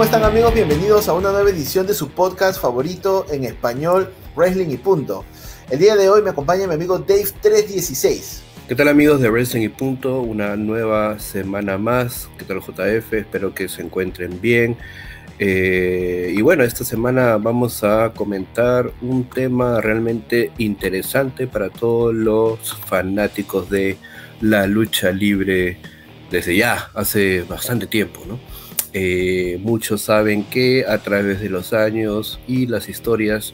¿cómo están amigos? Bienvenidos a una nueva edición de su podcast favorito en español, Wrestling y Punto. El día de hoy me acompaña mi amigo Dave316. ¿Qué tal amigos de Wrestling y Punto? Una nueva semana más. ¿Qué tal JF? Espero que se encuentren bien. Eh, y bueno, esta semana vamos a comentar un tema realmente interesante para todos los fanáticos de la lucha libre desde ya, hace bastante tiempo, ¿no? Eh, muchos saben que a través de los años y las historias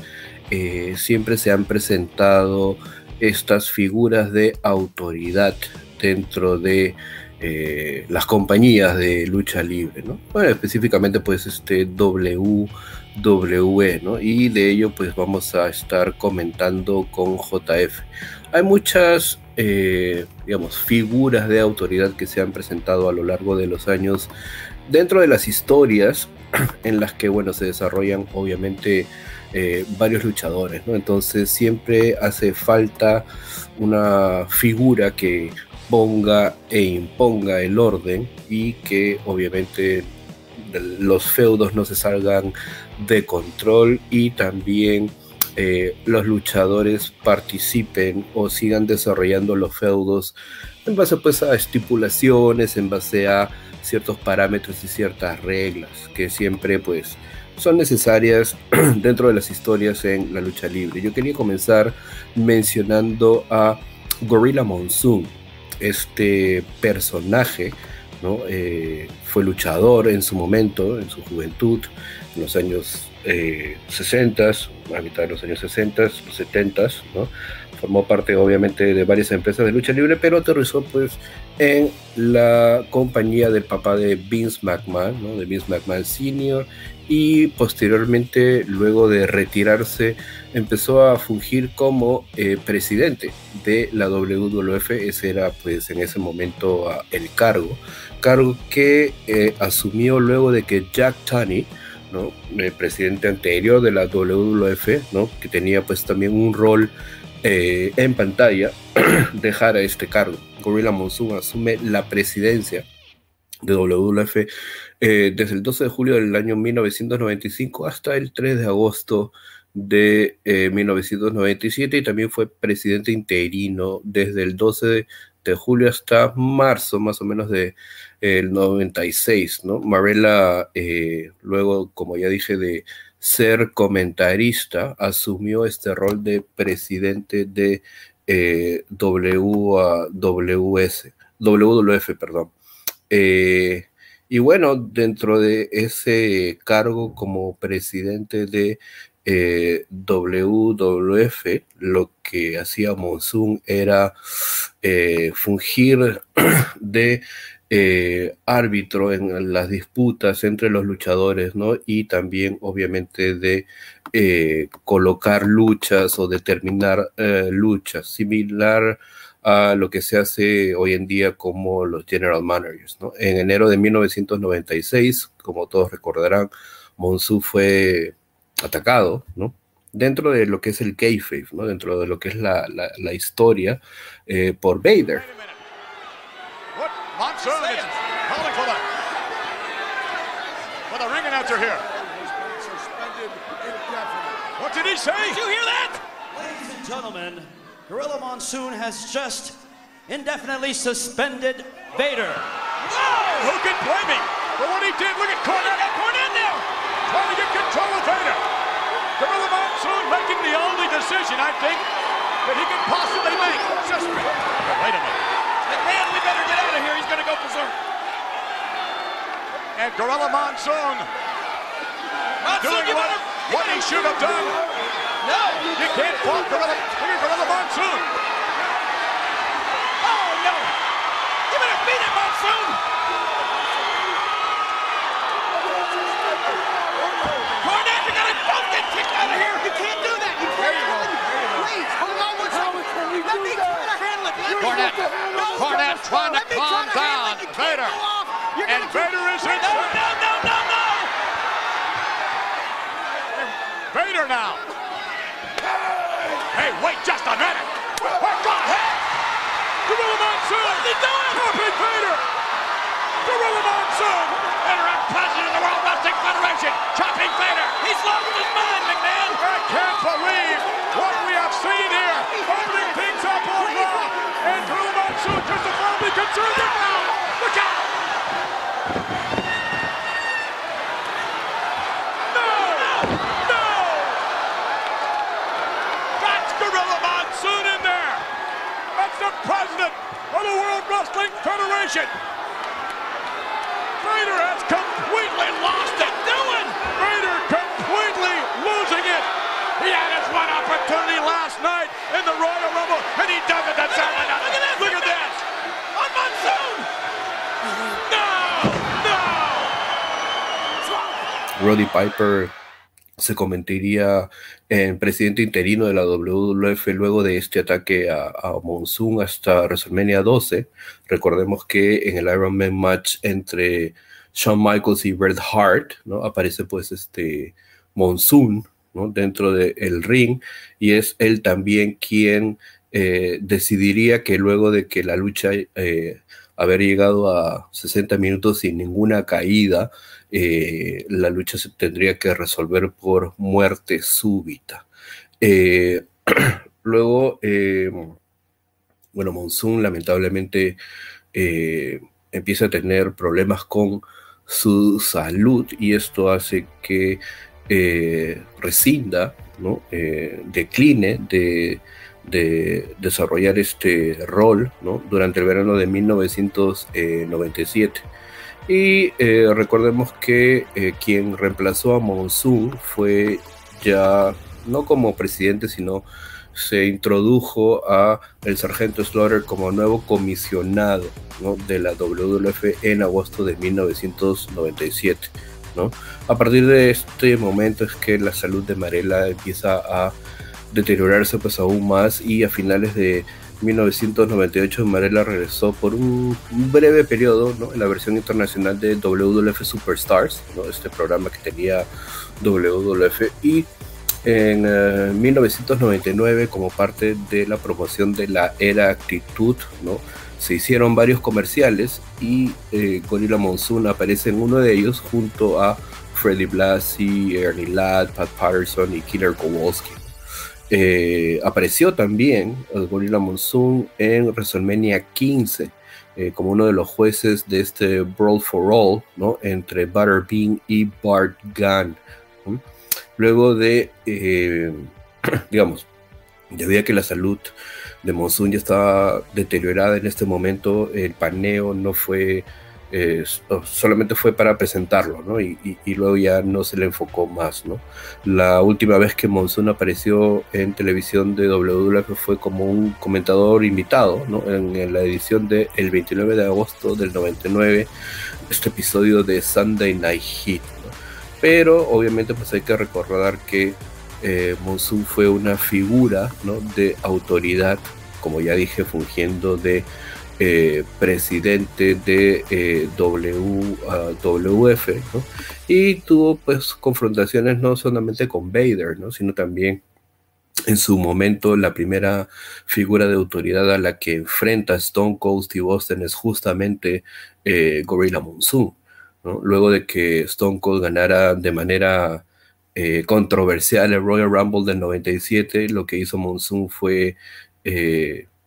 eh, siempre se han presentado estas figuras de autoridad dentro de eh, las compañías de lucha libre, específicamente pues este WWE. Y de ello pues vamos a estar comentando con JF. Hay muchas, digamos, figuras de autoridad que se han presentado a lo largo de los años dentro de las historias en las que, bueno, se desarrollan obviamente eh, varios luchadores. Entonces siempre hace falta una figura que ponga e imponga el orden y que obviamente los feudos no se salgan de control y también eh, los luchadores participen o sigan desarrollando los feudos en base pues a estipulaciones, en base a ciertos parámetros y ciertas reglas que siempre pues son necesarias dentro de las historias en la lucha libre. Yo quería comenzar mencionando a Gorilla Monsoon, este personaje, ¿no? Eh, fue luchador en su momento, en su juventud, en los años 60, eh, a mitad de los años 60, los 70, ¿no? Formó parte obviamente de varias empresas de lucha libre, pero aterrizó pues en la compañía del papá de Vince McMahon, de Vince McMahon Sr. Y posteriormente, luego de retirarse, empezó a fungir como eh, presidente de la WWF. Ese era pues en ese momento el cargo. Cargo que eh, asumió luego de que Jack Tunney, el presidente anterior de la WWF, ¿no? que tenía pues también un rol eh, en pantalla, dejara este cargo. Gorilla Monsoon asume la presidencia de WWF desde el 12 de julio del año 1995 hasta el 3 de agosto de 1997 eh, y también fue presidente interino desde el 12 de, julio hasta marzo más o menos de el 96, ¿no? Marella, eh, luego, como ya dije, de ser comentarista, asumió este rol de presidente de eh, WWF, perdón. y bueno, dentro de ese cargo como presidente de eh, WWF, lo que hacía Monsoon era eh, fungir de eh, árbitro en las disputas entre los luchadores, ¿no? Y también, obviamente, de colocar luchas o determinar luchas, similar a lo que se hace hoy en día como los general managers, ¿no? En enero de 1996, como todos recordarán, Monsoon fue atacado, ¿no? Dentro de lo que es el kayfabe, ¿no? Dentro de lo que es la, la, historia eh, por Vader. What did he say? Did you hear that? Ladies and gentlemen, Gorilla Monsoon has just indefinitely suspended Vader. Whoa! Who can blame him for what he did? Look at Cornette. Cornette now! trying to get control of Vader. Gorilla Monsoon making the only decision, I think, that he can possibly make. Just wait a minute. McMahon, we better get out of here. He's going to go berserk. And Gorilla Monsoon, Monsoon doing what, better, what he should have done. No. You can't fault Gorilla, Gorilla Monsoon. Oh, no. You better beat it, Monsoon. Cornette. Cornette trying to calm down Vader. And Vader is in. No, no, no, no, no. Vader now. Hey, wait just a minute. What the heck? Gorilla Monsoon. What's he doing? Copy Vader. Gorilla Monsoon, interim president of the World Wrestling Federation, chopping Vader. He's lost his mind, McMahon. I can't believe what we have seen here. Opening things up on Raw. And Gorilla Monsoon justifiably concerned now. Look out! No! No! That's Gorilla Monsoon in there. That's the president of the World Wrestling Federation. Vader has completely lost it. Doing. Vader completely losing it. He had his one opportunity last night in the Royal Rumble, and he does it. That's Look at this. Look at this. Look Roddy Piper se convertiría en presidente interino de la WWF luego de este ataque a, Monsoon hasta WrestleMania 12. Recordemos que en el Iron Man match entre Shawn Michaels y Bret Hart, ¿no? Aparece pues este Monsoon, ¿no? Dentro del ring y es él también quien eh, decidiría que luego de que la lucha eh, haber llegado a 60 minutos sin ninguna caída, eh, la lucha se tendría que resolver por muerte súbita. Eh, luego, eh, bueno, Monsoon lamentablemente empieza a tener problemas con su salud y esto hace que rescinda, ¿no? Decline de, de desarrollar este rol durante el verano de 1997. Y eh, recordemos que eh, quien reemplazó a Monsoon fue ya no como presidente, sino se introdujo a el sargento Slaughter como nuevo comisionado de la WWF en agosto de 1997. ¿no? A partir de este momento es que la salud de Marella empieza a deteriorarse pues aún más y a finales de 1998 Marella regresó por un, breve periodo ¿no? en la versión internacional de WWF Superstars, ¿no? este programa que tenía WWF y en eh, 1999 como parte de la promoción de la era actitud, ¿no? se hicieron varios comerciales y eh, Gorilla Monsoon aparece en uno de ellos junto a Freddie Blassie, Ernie Ladd, Pat Patterson y Killer Kowalski. Eh, apareció también el Gorilla Monsoon en WrestleMania 15 eh, como uno de los jueces de este Brawl for All ¿no? entre Butterbean y Bart Gunn. Luego de, eh, digamos, debido a que la salud de Monsoon ya estaba deteriorada en este momento, el paneo no fue, eh, solamente fue para presentarlo, ¿no? Y, luego ya no se le enfocó más. La última vez que Monsoon apareció en televisión de WWF fue como un comentador invitado. En, la edición del de 29 de agosto del 99, este episodio de Sunday Night Heat. Pero obviamente pues hay que recordar que eh, fue una figura de autoridad, como ya dije, fungiendo de eh, presidente de eh, WWF, ¿no? y tuvo pues confrontaciones no solamente con Vader, ¿no? sino también en su momento la primera figura de autoridad a la que enfrenta Stone Cold Steve Austin es justamente eh, Gorilla Monsoon. ¿no? Luego de que Stone Cold ganara de manera eh, controversial el Royal Rumble del 97, lo que hizo Monsoon fue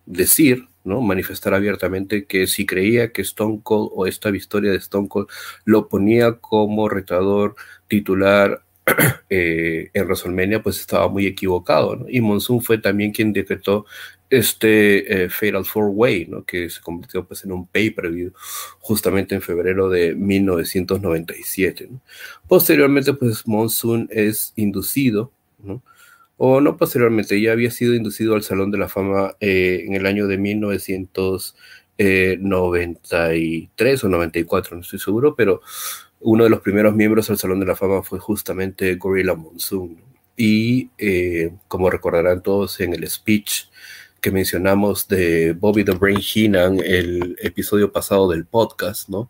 decir, ¿no? manifestar abiertamente que si creía que Stone Cold o esta victoria de Stone Cold lo ponía como retador titular eh, en WrestleMania, pues estaba muy equivocado. Y Monsoon fue también quien decretó este eh, Fatal Four Way, que se convirtió pues, en un pay-per-view justamente en febrero de 1997. ¿no? Posteriormente, pues Monsoon es inducido, ¿no? O no posteriormente, ya había sido inducido al Salón de la Fama eh, en el año de 1993 o 94, no estoy seguro, pero uno de los primeros miembros al Salón de la Fama fue justamente Gorilla Monsoon. Y eh, como recordarán todos en el speech que mencionamos de Bobby the Brain Heenan, el episodio pasado del podcast, ¿no?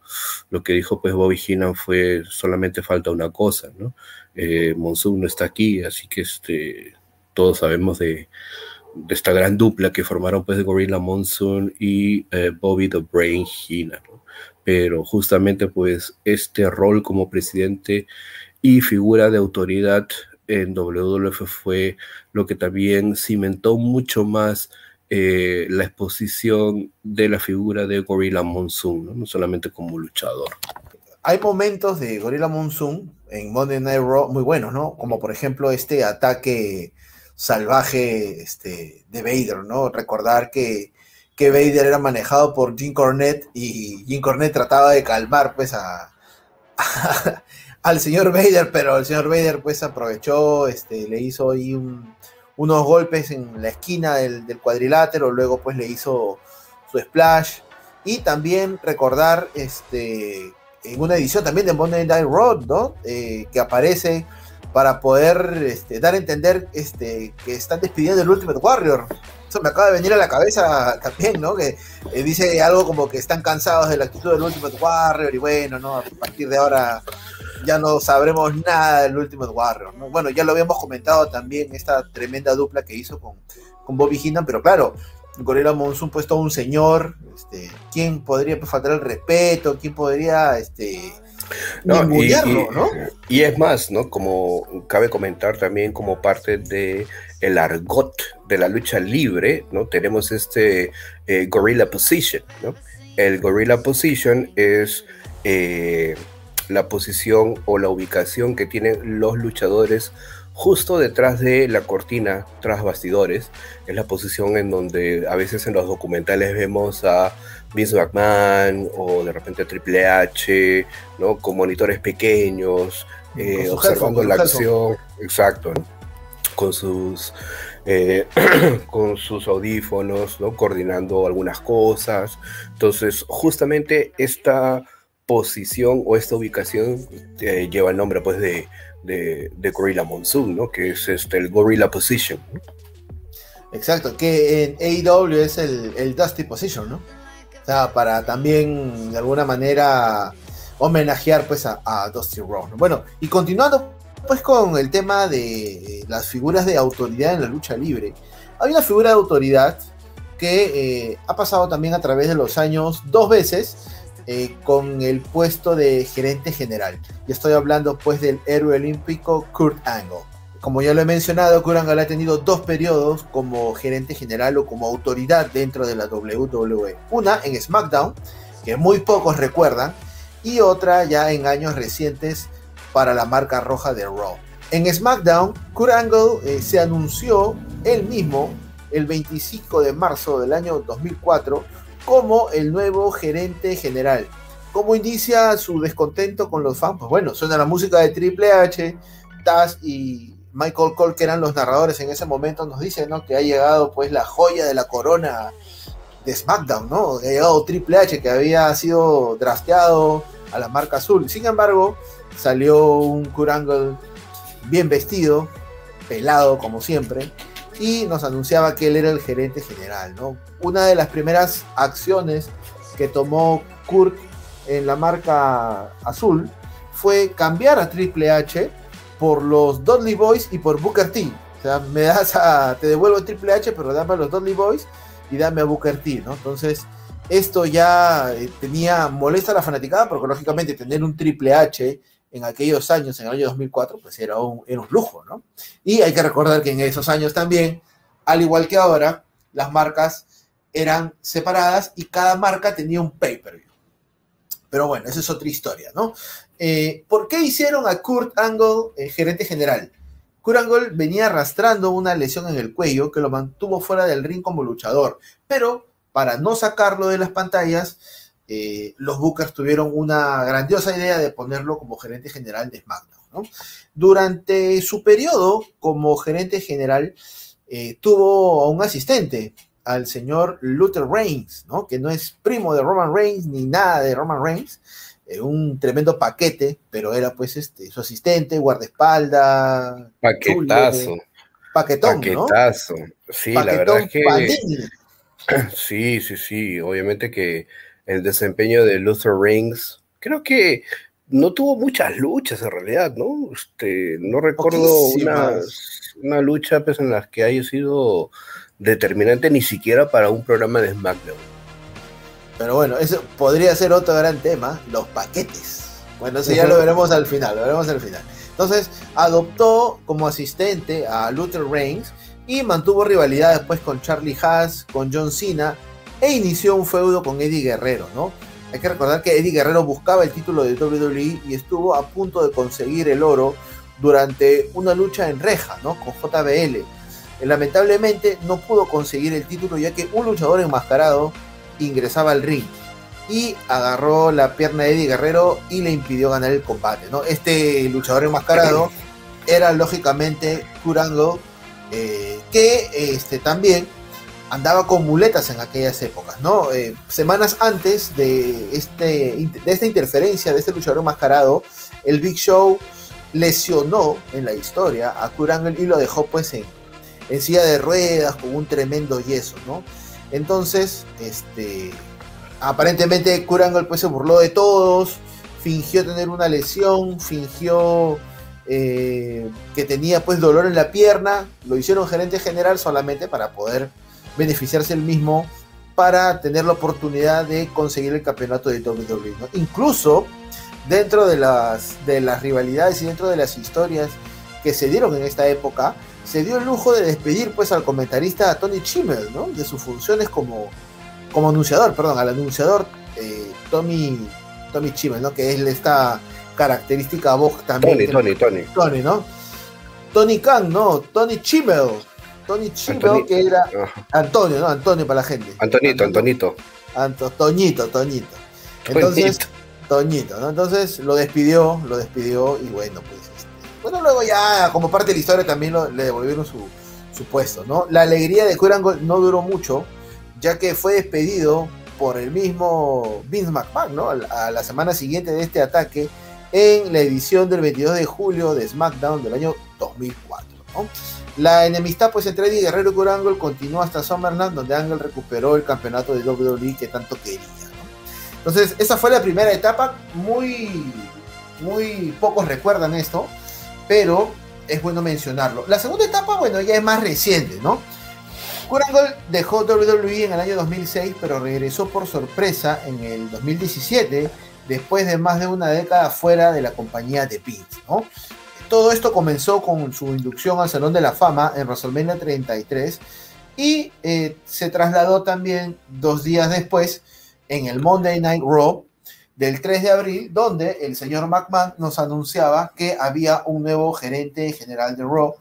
Lo que dijo pues Bobby Heenan fue solamente falta una cosa, ¿no? Eh, Monsoon no está aquí, así que este, todos sabemos de, esta gran dupla que formaron pues Gorilla Monsoon y eh, Bobby the Brain ¿no? pero justamente pues este rol como presidente y figura de autoridad en WWF fue lo que también cimentó mucho más eh, la exposición de la figura de Gorilla Monsoon, ¿no? solamente como luchador. Hay momentos de Gorilla Monsoon en Monday Night Raw muy buenos, ¿no? Como por ejemplo este ataque salvaje este, de Vader, ¿no? Recordar que, que Vader era manejado por Jim Cornette y Jim Cornette trataba de calmar pues a, al señor Vader, pero el señor Vader pues aprovechó, este, le hizo ahí un, unos golpes en la esquina del, cuadrilátero, luego pues le hizo su splash. Y también recordar este, en una edición también de Monday Night Raw, ¿no? Eh, que aparece para poder este, dar a entender este, que están despidiendo el Ultimate Warrior. Eso me acaba de venir a la cabeza también, ¿no? Que eh, dice algo como que están cansados de la actitud del Ultimate Warrior y bueno, ¿no? A partir de ahora ya no sabremos nada del Ultimate Warrior. ¿no? Bueno, ya lo habíamos comentado también, esta tremenda dupla que hizo con, con Bobby Heenan, pero claro, Gorilla Monsoon pues todo un señor, este, ¿quién podría pues, faltar el respeto? ¿Quién podría este, no, y, ¿no? y, es más, ¿no? Como cabe comentar también como parte de el argot de la lucha libre, ¿no? Tenemos este eh, Gorilla Position, ¿no? El Gorilla Position es eh, la posición o la ubicación que tienen los luchadores justo detrás de la cortina tras bastidores. Es la posición en donde a veces en los documentales vemos a Vince McMahon o de repente Triple H, ¿no? Con monitores pequeños, eh, observando la acción. Exacto, Con sus eh, con sus audífonos, ¿no? coordinando algunas cosas. Entonces, justamente esta posición o esta ubicación eh, lleva el nombre pues de, de, Gorilla Monsoon, ¿no? Que es este, el Gorilla Position. Exacto, que en AEW es el, el Dusty Position, ¿no? Para también de alguna manera homenajear pues a, Dusty Rhodes. Bueno, y continuando pues con el tema de las figuras de autoridad en la lucha libre, hay una figura de autoridad que eh, ha pasado también a través de los años dos veces eh, con el puesto de gerente general. Y estoy hablando pues del héroe olímpico Kurt Angle. Como ya lo he mencionado, Kurt Angle ha tenido dos periodos como gerente general o como autoridad dentro de la WWE. Una en SmackDown, que muy pocos recuerdan, y otra ya en años recientes para la marca roja de Raw. En SmackDown, Kurt Angle eh, se anunció él mismo el 25 de marzo del año 2004 como el nuevo gerente general. ¿Cómo inicia su descontento con los fans? Pues bueno, suena la música de Triple H, Taz y Michael Cole, que eran los narradores en ese momento, nos dicen ¿no? que ha llegado pues la joya de la corona de SmackDown, ¿no? Ha llegado Triple H, que había sido drafteado a la marca azul. Sin embargo, salió un Kurangle bien vestido, pelado como siempre, y nos anunciaba que él era el gerente general, ¿no? Una de las primeras acciones que tomó Kurt en la marca azul fue cambiar a Triple H por los Dudley Boys y por Booker T. O sea, me das a, te devuelvo a Triple H, pero dame a los Dudley Boys y dame a Booker T, ¿no? Entonces, esto ya eh, tenía molesta a la fanaticada, porque lógicamente tener un Triple H en aquellos años, en el año 2004, pues era un, era un lujo, ¿no? Y hay que recordar que en esos años también, al igual que ahora, las marcas eran separadas y cada marca tenía un pay-per-view. Pero bueno, esa es otra historia, ¿no? Eh, ¿Por qué hicieron a Kurt Angle el gerente general? Kurt Angle venía arrastrando una lesión en el cuello que lo mantuvo fuera del ring como luchador, pero para no sacarlo de las pantallas, eh, los Bookers tuvieron una grandiosa idea de ponerlo como gerente general de SmackDown. Durante su periodo como gerente general, eh, tuvo a un asistente, al señor Luther Reigns, ¿no? que no es primo de Roman Reigns ni nada de Roman Reigns, eh, un tremendo paquete, pero era pues este, su asistente, guardaespaldas. Paquetazo. paquetón, Paquetazo. Sí, la verdad es que... Sí, sí, sí, obviamente que el desempeño de Luther Rings, creo que no tuvo muchas luchas en realidad, ¿no? Este, no recuerdo una, una, lucha pues, en las que haya sido determinante ni siquiera para un programa de SmackDown. Pero bueno, eso podría ser otro gran tema, los paquetes. Bueno, eso ya lo veremos al final, lo veremos al final. Entonces, adoptó como asistente a Luther Reigns y mantuvo rivalidad después con Charlie Haas, con John Cena e inició un feudo con Eddie Guerrero, ¿no? Hay que recordar que Eddie Guerrero buscaba el título de WWE y estuvo a punto de conseguir el oro durante una lucha en reja, ¿no? Con JBL. Lamentablemente no pudo conseguir el título ya que un luchador enmascarado ingresaba al ring y agarró la pierna de Eddie Guerrero y le impidió ganar el combate, ¿no? Este luchador enmascarado era lógicamente Kurango, eh, que este, también andaba con muletas en aquellas épocas, ¿no? Eh, semanas antes de, este, de esta interferencia de este luchador enmascarado, el Big Show lesionó en la historia a Kurango y lo dejó pues en, en silla de ruedas con un tremendo yeso, ¿no? Entonces, este, aparentemente Kurangle pues se burló de todos, fingió tener una lesión, fingió eh, que tenía pues dolor en la pierna, lo hicieron gerente general solamente para poder beneficiarse el mismo para tener la oportunidad de conseguir el campeonato de WWE. Incluso dentro de las rivalidades y dentro de las historias que se dieron en esta época, se dio el lujo de despedir pues al comentarista Tony Chimmel, ¿no? De sus funciones como, como anunciador, perdón, al anunciador eh, Tommy, Tommy Chimmel, ¿no? Que es esta característica voz también. Tony, Tony, Tony. Tony, ¿no? Tony Khan, ¿no? Tony Chimmel. Tony Chimmel, que era Antonio, ¿no? Antonio para la gente. Antonito, Antonito. Anto, Toñito, Toñito. Entonces, Toñito, ¿no? Entonces lo despidió, lo despidió y bueno, pues bueno, luego ya, como parte de la historia, también le devolvieron su, puesto, ¿no? La alegría de Kurango no duró mucho, ya que fue despedido por el mismo Vince McMahon, ¿no? A la semana siguiente de este ataque, en la edición del 22 de julio de SmackDown del año 2004, ¿no? La enemistad pues entre Eddie Guerrero y Kurt Angle continuó hasta SummerSlam, donde Angle recuperó el campeonato de WWE que tanto quería. Entonces, esa fue la primera etapa, muy, muy pocos recuerdan esto, pero es bueno mencionarlo. La segunda etapa, bueno, ya es más reciente, ¿no? Kurangle dejó WWE en el año 2006, pero regresó por sorpresa en el 2017, después de más de una década fuera de la compañía de Vince, ¿no? Todo esto comenzó con su inducción al Salón de la Fama en WrestleMania 33 y eh, se trasladó también dos días después en el Monday Night Raw del 3 de abril, donde el señor McMahon nos anunciaba que había un nuevo gerente general de Raw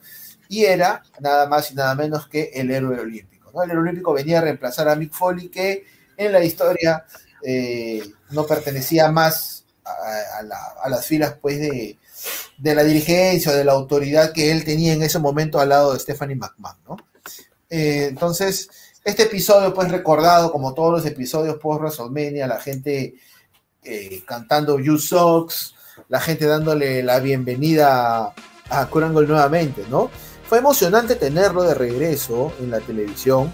y era nada más y nada menos que el héroe olímpico. El héroe olímpico venía a reemplazar a Mick Foley, que en la historia eh, no pertenecía más a, las filas pues, de, la dirigencia o de la autoridad que él tenía en ese momento al lado de Stephanie McMahon. Eh, entonces, este episodio, pues recordado como todos los episodios post WrestleMania, la gente eh, cantando You Socks, la gente dándole la bienvenida a Kurangol nuevamente, ¿no? Fue emocionante tenerlo de regreso en la televisión,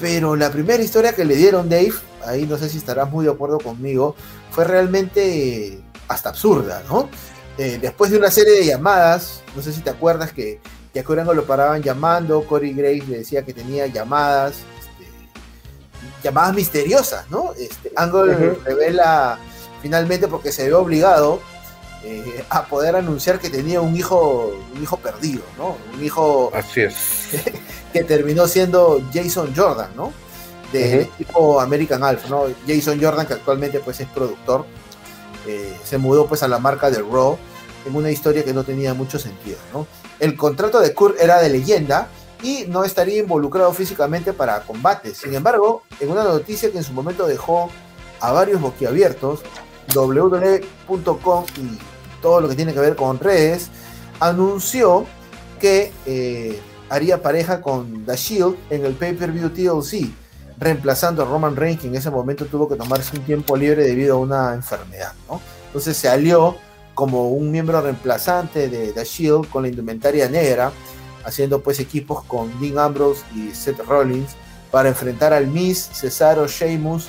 pero la primera historia que le dieron Dave, ahí no sé si estarás muy de acuerdo conmigo, fue realmente hasta absurda, ¿no? Eh, después de una serie de llamadas, no sé si te acuerdas que, que a Kurangol lo paraban llamando, Corey Grace le decía que tenía llamadas, este, llamadas misteriosas, ¿no? Este, Angle revela finalmente porque se vio obligado eh, a poder anunciar que tenía un hijo, un hijo perdido, ¿no? Un hijo Así es. que terminó siendo Jason Jordan, ¿no? Del equipo American Alpha, ¿no? Jason Jordan, que actualmente pues es productor, eh, se mudó pues a la marca de Raw en una historia que no tenía mucho sentido, ¿no? El contrato de Kurt era de leyenda y no estaría involucrado físicamente para combates. Sin embargo, en una noticia que en su momento dejó a varios boquiabiertos, www.com y todo lo que tiene que ver con redes, anunció que eh, haría pareja con The Shield en el pay-per-view TLC, reemplazando a Roman Reigns, que en ese momento tuvo que tomarse un tiempo libre debido a una enfermedad. Entonces se alió como un miembro reemplazante de The Shield con la indumentaria negra, haciendo pues equipos con Dean Ambrose y Seth Rollins para enfrentar al Miz, Cesaro, Sheamus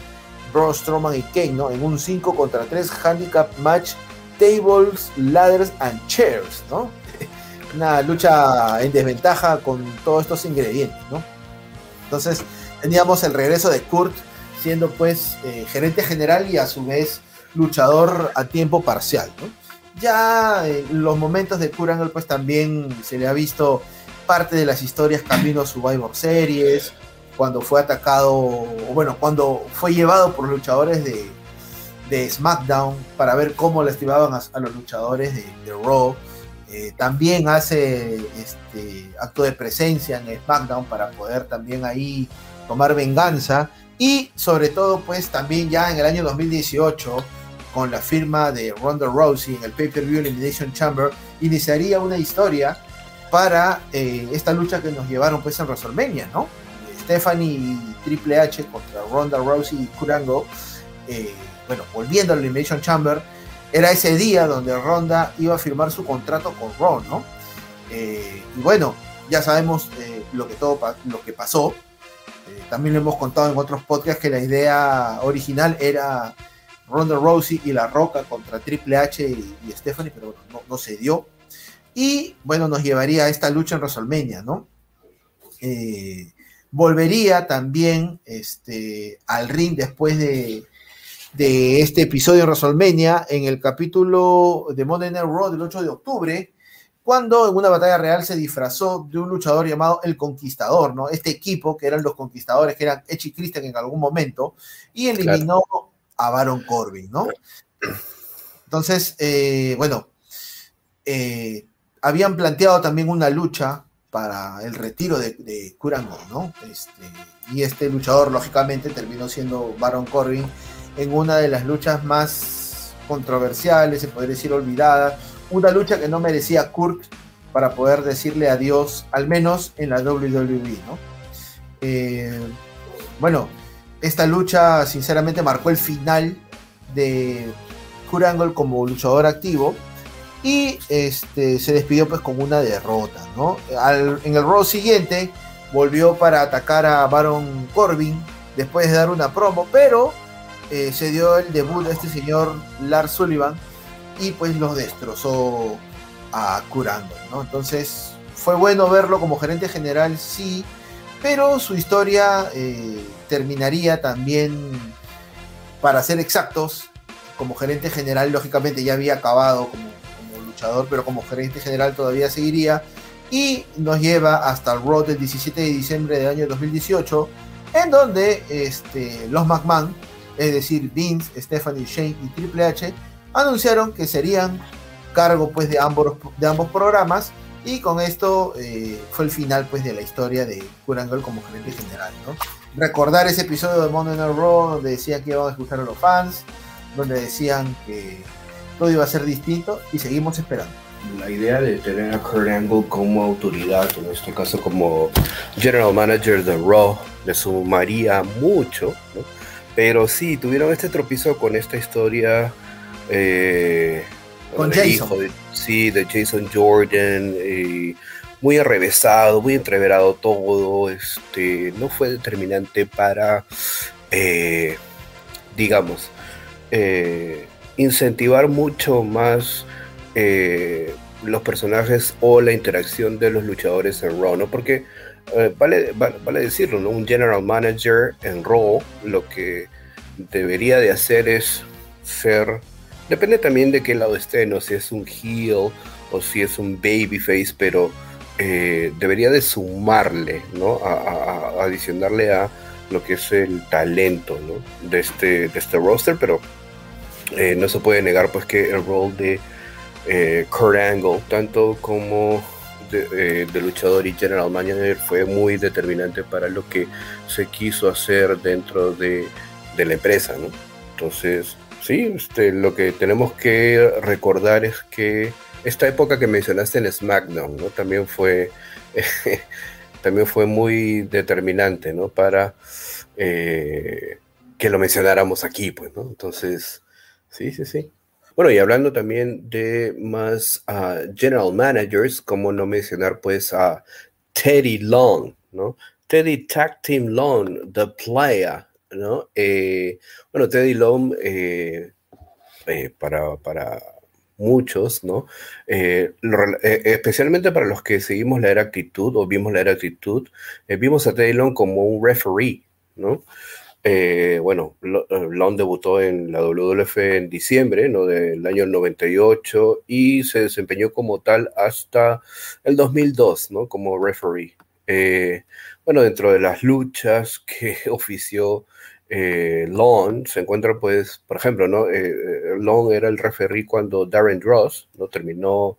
Braun Strowman y Kane, ¿no? En un 5 contra 3 handicap match, tables, ladders and chairs, ¿no? Una lucha en desventaja con todos estos ingredientes, ¿no? Entonces teníamos el regreso de Kurt siendo pues eh, gerente general y a su vez luchador a tiempo parcial. Ya en los momentos de Kurangle pues también se le ha visto parte de las historias camino Survivor Series, cuando fue atacado, o bueno, cuando fue llevado por luchadores de, de SmackDown para ver cómo lastimaban a, a los luchadores de, de Raw. Eh, también hace este acto de presencia en SmackDown para poder también ahí tomar venganza. Y sobre todo, pues también ya en el año 2018, con la firma de Ronda Rousey en el pay-per-view Elimination Chamber, iniciaría una historia para eh, esta lucha que nos llevaron pues en WrestleMania, ¿no? Stephanie y Triple H contra Ronda Rousey y Kurango, eh, bueno, volviendo al Elimination Chamber, era ese día donde Ronda iba a firmar su contrato con Ron, ¿no? Eh, y bueno, ya sabemos eh, lo, que todo, lo que pasó. También lo hemos contado en otros podcasts que la idea original era Ronda Rousey y La Roca contra Triple H y, Stephanie, pero bueno, no, no, se dio. Y bueno, nos llevaría a esta lucha en WrestleMania, ¿no? Volvería también este, al ring después de, de este episodio en WrestleMania en el capítulo de Monday Night Raw del 8 de octubre, cuando en una batalla real se disfrazó de un luchador llamado El Conquistador, ¿no? Este equipo, que eran los conquistadores, que eran Edge y Christian en algún momento, y eliminó claro. a Baron Corbin, ¿no? Entonces, eh, bueno, eh, habían planteado también una lucha para el retiro de, de ¿no? Este, y este luchador, lógicamente, terminó siendo Baron Corbin en una de las luchas más controversiales, se podría decir olvidada, una lucha que no merecía Kurt para poder decirle adiós, al menos en la WWE, ¿no? Eh, bueno, esta lucha sinceramente marcó el final de Kurt como luchador activo y este, se despidió pues con una derrota, ¿no? En el Raw siguiente volvió para atacar a Baron Corbin después de dar una promo, pero eh, se dio el debut de este señor Lars Sullivan y pues los destrozó a Curando. Entonces fue bueno verlo como gerente general, sí, pero su historia eh, terminaría también, para ser exactos, como gerente general, lógicamente ya había acabado como luchador, pero como gerente general todavía seguiría y nos lleva hasta el Raw del 17 de diciembre del año 2018, en donde este, los McMahon es decir, Vince, Stephanie, Shane y Triple H, anunciaron que serían cargo pues de ambos, de ambos programas y con esto eh, fue el final pues de la historia de Kurangle como gerente general. Recordar ese episodio de Monday Night Raw donde decía que iban a escuchar a los fans, donde decían que todo iba a ser distinto y seguimos esperando. La idea de tener a Kurt Angle como autoridad, en este caso como general manager de Raw, le sumaría mucho, ¿no? Pero sí, tuvieron este tropiezo con esta historia. Eh, con Jason. Hijo de, sí, de Jason Jordan. Eh, muy arrevesado, muy entreverado todo. Este, no fue determinante para, eh, digamos, eh, incentivar mucho más los personajes o la interacción de los luchadores en Raw, ¿no? Porque eh, vale, vale, decirlo, ¿no? Un general manager en Raw lo que debería de hacer es ser, depende también de qué lado esté, no si es un heel o si es un babyface, pero eh, debería de sumarle, ¿no? A, adicionarle a lo que es el talento, ¿no? De este, de este roster, pero eh, no se puede negar pues que el rol de eh, Kurt Angle, tanto como de, eh, de, luchador y general manager fue muy determinante para lo que se quiso hacer dentro de, la empresa, ¿no? Entonces, sí, este, lo que tenemos que recordar es que esta época que mencionaste en SmackDown, ¿no? También fue, también fue muy determinante, ¿no? Para que lo mencionáramos aquí, pues, ¿no? Entonces, sí, sí, sí. Bueno, y hablando también de más uh, general managers, como no mencionar pues a Teddy Long, ¿no? Teddy Tag Team Long, The Player, ¿no? Eh, bueno, Teddy Long, eh, eh, para, para, muchos, ¿no? Especialmente para los que seguimos la era actitud o vimos la era actitud, vimos a Teddy Long como un referee, ¿no? Eh, bueno, eh, Long debutó en la WWF en diciembre ¿no? del año 98 y se desempeñó como tal hasta el 2002, ¿no? Como referee. Eh, bueno, dentro de las luchas que ofició Long, se encuentra, pues, por ejemplo, ¿no? Long era el referee cuando Darren Dross ¿no? terminó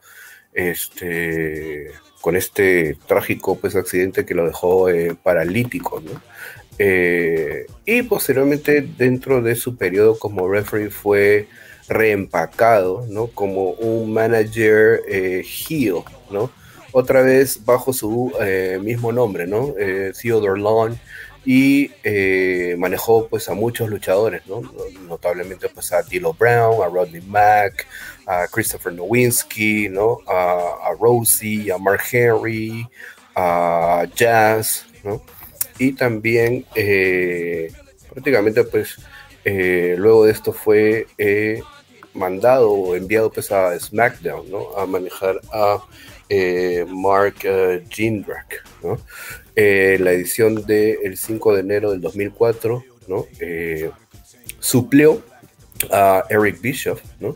este, con este trágico pues, accidente que lo dejó paralítico, ¿no? Eh, y posteriormente dentro de su periodo como referee fue reempacado, ¿no? Como un manager eh, heel, ¿no? Otra vez bajo su eh, mismo nombre, ¿no? Theodore Long y manejó pues a muchos luchadores, ¿no? Notablemente pues a Dilo Brown, a Rodney Mack, a Christopher Nowinski, ¿no? A, a Rosie, a Mark Henry, a Jazz, ¿no? Y también eh, prácticamente pues eh, luego de esto fue eh, mandado o enviado pues a SmackDown, ¿no? A manejar a Mark Jindrak, ¿no? la edición del 5 de enero del 2004, ¿no? suplió a Eric Bischoff, ¿no?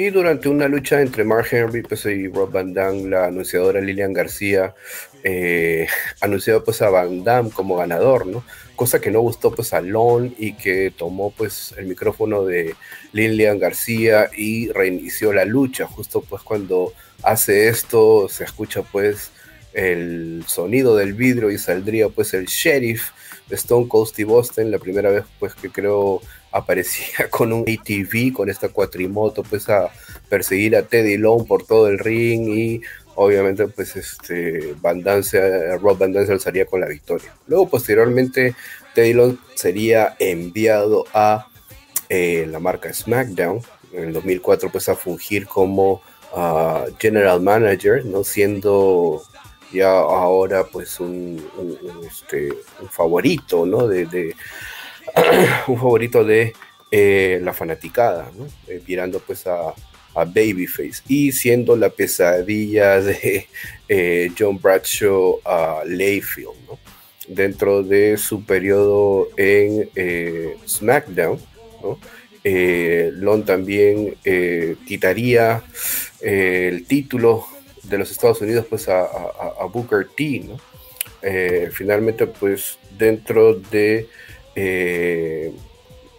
Y durante una lucha entre Mark Henry pues, y Rob Van Damme, la anunciadora Lilian García eh, anunció pues, a Van Damme como ganador, ¿no? Cosa que no gustó pues, a Lon y que tomó pues, el micrófono de Lilian García y reinició la lucha. Justo pues cuando hace esto se escucha pues el sonido del vidrio y saldría pues el sheriff Stone Cold Steve Austin, la primera vez pues que creo aparecía con un ATV, con esta cuatrimoto, pues a perseguir a Teddy Long por todo el ring y obviamente pues este Van Rob Van Dance alzaría con la victoria. Luego posteriormente Teddy Long sería enviado a eh, la marca SmackDown en el 2004 pues a fungir como ah, General Manager, no siendo ya ahora pues un, este, un favorito, ¿no? de un favorito de eh, la fanaticada. Eh, mirando pues a, Babyface y siendo la pesadilla de eh, John Bradshaw a Layfield. Dentro de su periodo en SmackDown, ¿no? Lon también quitaría el título de los Estados Unidos pues a, a Booker T, finalmente pues dentro de eh,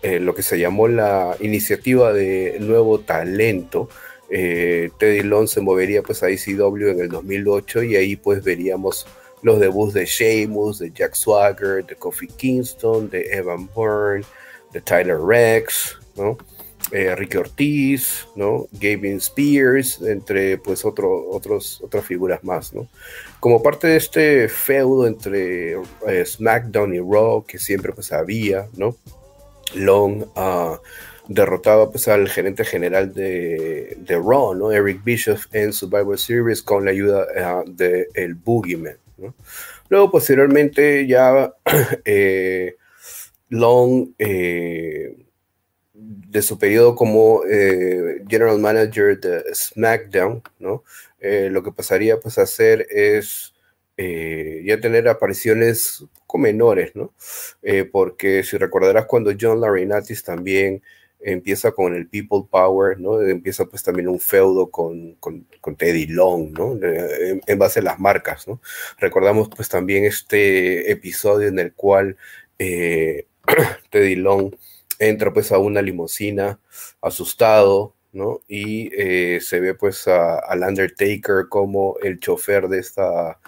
eh, lo que se llamó la iniciativa de nuevo talento. Eh, Teddy Long se movería pues a ICW en el 2008 y ahí pues veríamos los debuts de Sheamus, de Jack Swagger, de Kofi Kingston, de Evan Byrne, de Tyler Rex, ¿no? Ricky Ortiz, ¿no? Gavin Spears, entre pues otro, otros, otras figuras más, ¿no? Como parte de este feudo entre eh, SmackDown y Raw que siempre pues había, ¿no? Long uh, derrotaba pues al gerente general de, de, Raw, ¿no? Eric Bischoff en Survivor Series con la ayuda uh, de el Boogeyman, ¿no? Luego posteriormente ya eh, Long eh, de su periodo como general manager de SmackDown, ¿no? Eh, lo que pasaría pues a hacer es eh, ya tener apariciones poco menores, ¿no? porque si recordarás cuando John Laurinaitis también empieza con el People Power, ¿no? Empieza pues también un feudo con, con, Teddy Long, ¿no? En, en, base a las marcas, ¿no? Recordamos pues también este episodio en el cual Teddy Long entra pues a una limusina asustado, ¿no? Y eh, se ve pues al Undertaker como el chofer de esta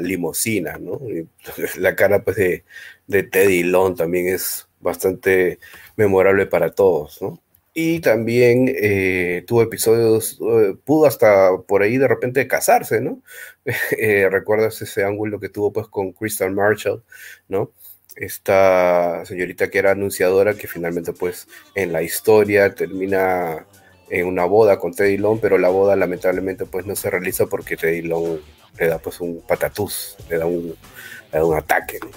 limusina, ¿no? la cara pues de, Teddy Long también es bastante memorable para todos, ¿no? Y también eh, tuvo episodios, eh, pudo hasta por ahí de repente casarse, ¿no? ¿Recuerdas ese ángulo que tuvo pues con Crystal Marshall, ¿no? Esta señorita que era anunciadora que finalmente pues en la historia termina en una boda con Teddy Long, pero la boda lamentablemente pues no se realiza porque Teddy Long le da pues un patatús, le da un, un ataque.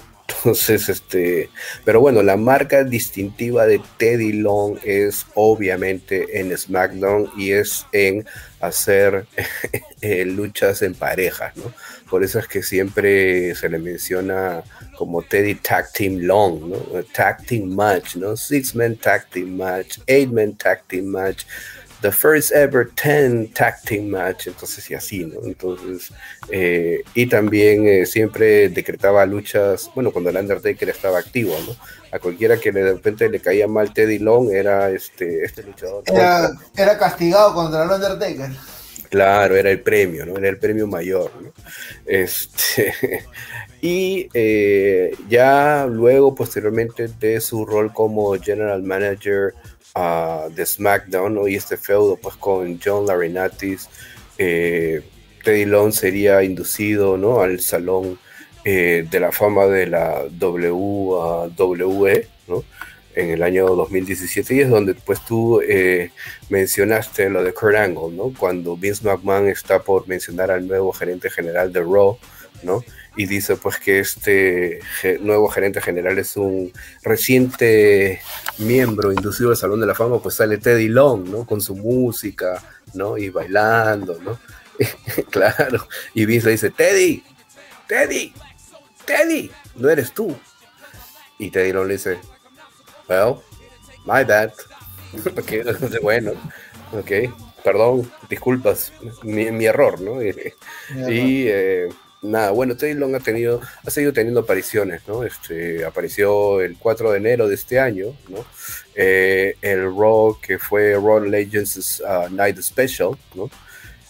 Entonces, este, pero bueno, la marca distintiva de Teddy Long es obviamente en SmackDown y es en hacer eh, luchas en parejas, ¿no? Por eso es que siempre se le menciona como Teddy Tag Team Long, ¿no? Tag Team Match, ¿no? Six Man Tag Team Match, Eight Man Tag Team Match the first ever 10 tag team match, entonces y así, ¿no? Entonces, eh, y también eh, siempre decretaba luchas, bueno, cuando el Undertaker estaba activo, ¿no? A cualquiera que de repente le caía mal Teddy Long era este, este luchador. Era, castigado contra el Undertaker. Claro, era el premio, ¿no? Era el premio mayor, ¿no? Este, y eh, ya luego, posteriormente de su rol como general manager de SmackDown ¿no? y este feudo pues con John Laurinaitis eh, Teddy Long sería inducido ¿no? al salón eh, de la fama de la WWE ¿no? En el año 2017 y es donde pues tú eh, mencionaste lo de Kurt Angle, ¿no? Cuando Vince McMahon está por mencionar al nuevo gerente general de Raw, ¿no? y dice pues que este nuevo gerente general es un reciente miembro inducido al Salón de la Fama, pues sale Teddy Long, ¿no? Con su música, ¿no? Y bailando, ¿no? claro. Y Vince le dice, Teddy, Teddy, Teddy, no eres tú. Y Teddy Long le dice, well, my bad. ok, bueno, ok, perdón, disculpas, mi, mi error, ¿no? y eh, nada, bueno, Long ha tenido, ha seguido teniendo apariciones, ¿no? Este, apareció el 4 de enero de este año, ¿no? Eh, el Raw, que fue Raw Legends uh, Night Special, ¿no?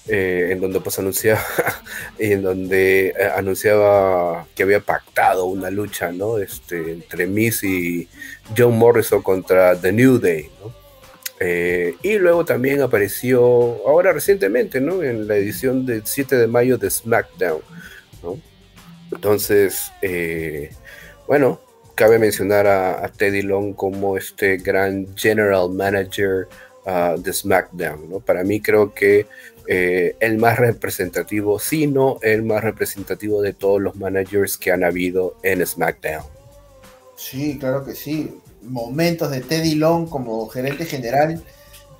Eh, en donde pues anunciaba, en donde eh, anunciaba que había pactado una lucha, ¿no? Este, entre Miss y John Morrison contra The New Day, ¿no? y luego también apareció, ahora recientemente, ¿no? En la edición del 7 de mayo de SmackDown, entonces, eh, bueno, cabe mencionar a, Teddy Long como este gran general manager uh, de SmackDown, ¿no? Para mí creo que eh, el más representativo, si no el más representativo de todos los managers que han habido en SmackDown. Sí, claro que sí. Momentos de Teddy Long como gerente general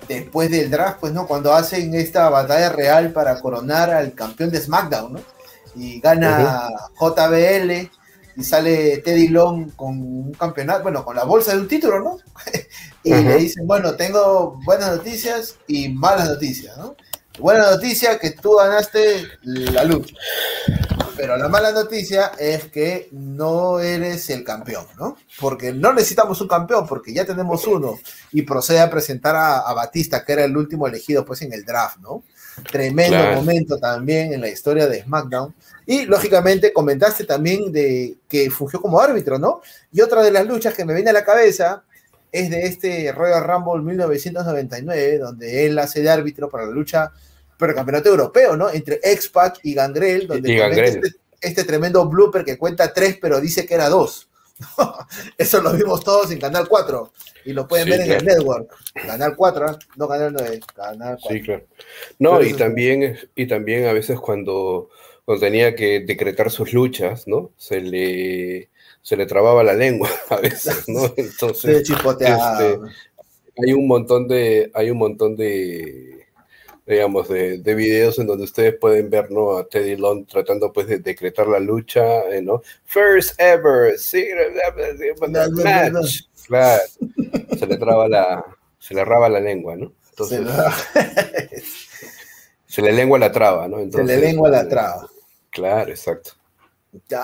después del draft, pues no, cuando hacen esta batalla real para coronar al campeón de SmackDown, ¿no? y gana JBL y sale Teddy Long con un campeonato, bueno, con la bolsa de un título, ¿no? y le dicen, bueno, tengo buenas noticias y malas noticias, ¿no? Buena noticia que tú ganaste la lucha. Pero la mala noticia es que no eres el campeón, ¿no? Porque no necesitamos un campeón, porque ya tenemos uno. Y procede a presentar a, Batista, que era el último elegido pues en el draft, ¿no? Tremendo momento también en la historia de SmackDown. Y lógicamente comentaste también de que fungió como árbitro, ¿no? Y otra de las luchas que me viene a la cabeza es de este Royal Rumble 1999, donde él hace de árbitro para la lucha por el campeonato europeo, ¿no? Entre X-Pac y Gangrel, donde este, este, tremendo blooper que cuenta tres, pero dice que era dos. Eso lo vimos todos en Canal 4 y lo pueden ver en el network. Canal 4, ¿eh? no Canal 9, Canal 4. Sí, claro. No, y también, y también a veces cuando, cuando tenía que decretar sus luchas, ¿no? Se le, se le trababa la lengua a veces, ¿no? Entonces, este, hay un montón de, hay un montón de digamos, de, de, videos en donde ustedes pueden ver, ¿no? A Teddy Long tratando, pues, de decretar la lucha, eh, ¿no? First ever, sí, match. Claro. Se le traba la, se le raba la lengua, ¿no? Entonces, se, le lengua la traba, ¿no? Entonces, se le lengua la traba. Claro, exacto.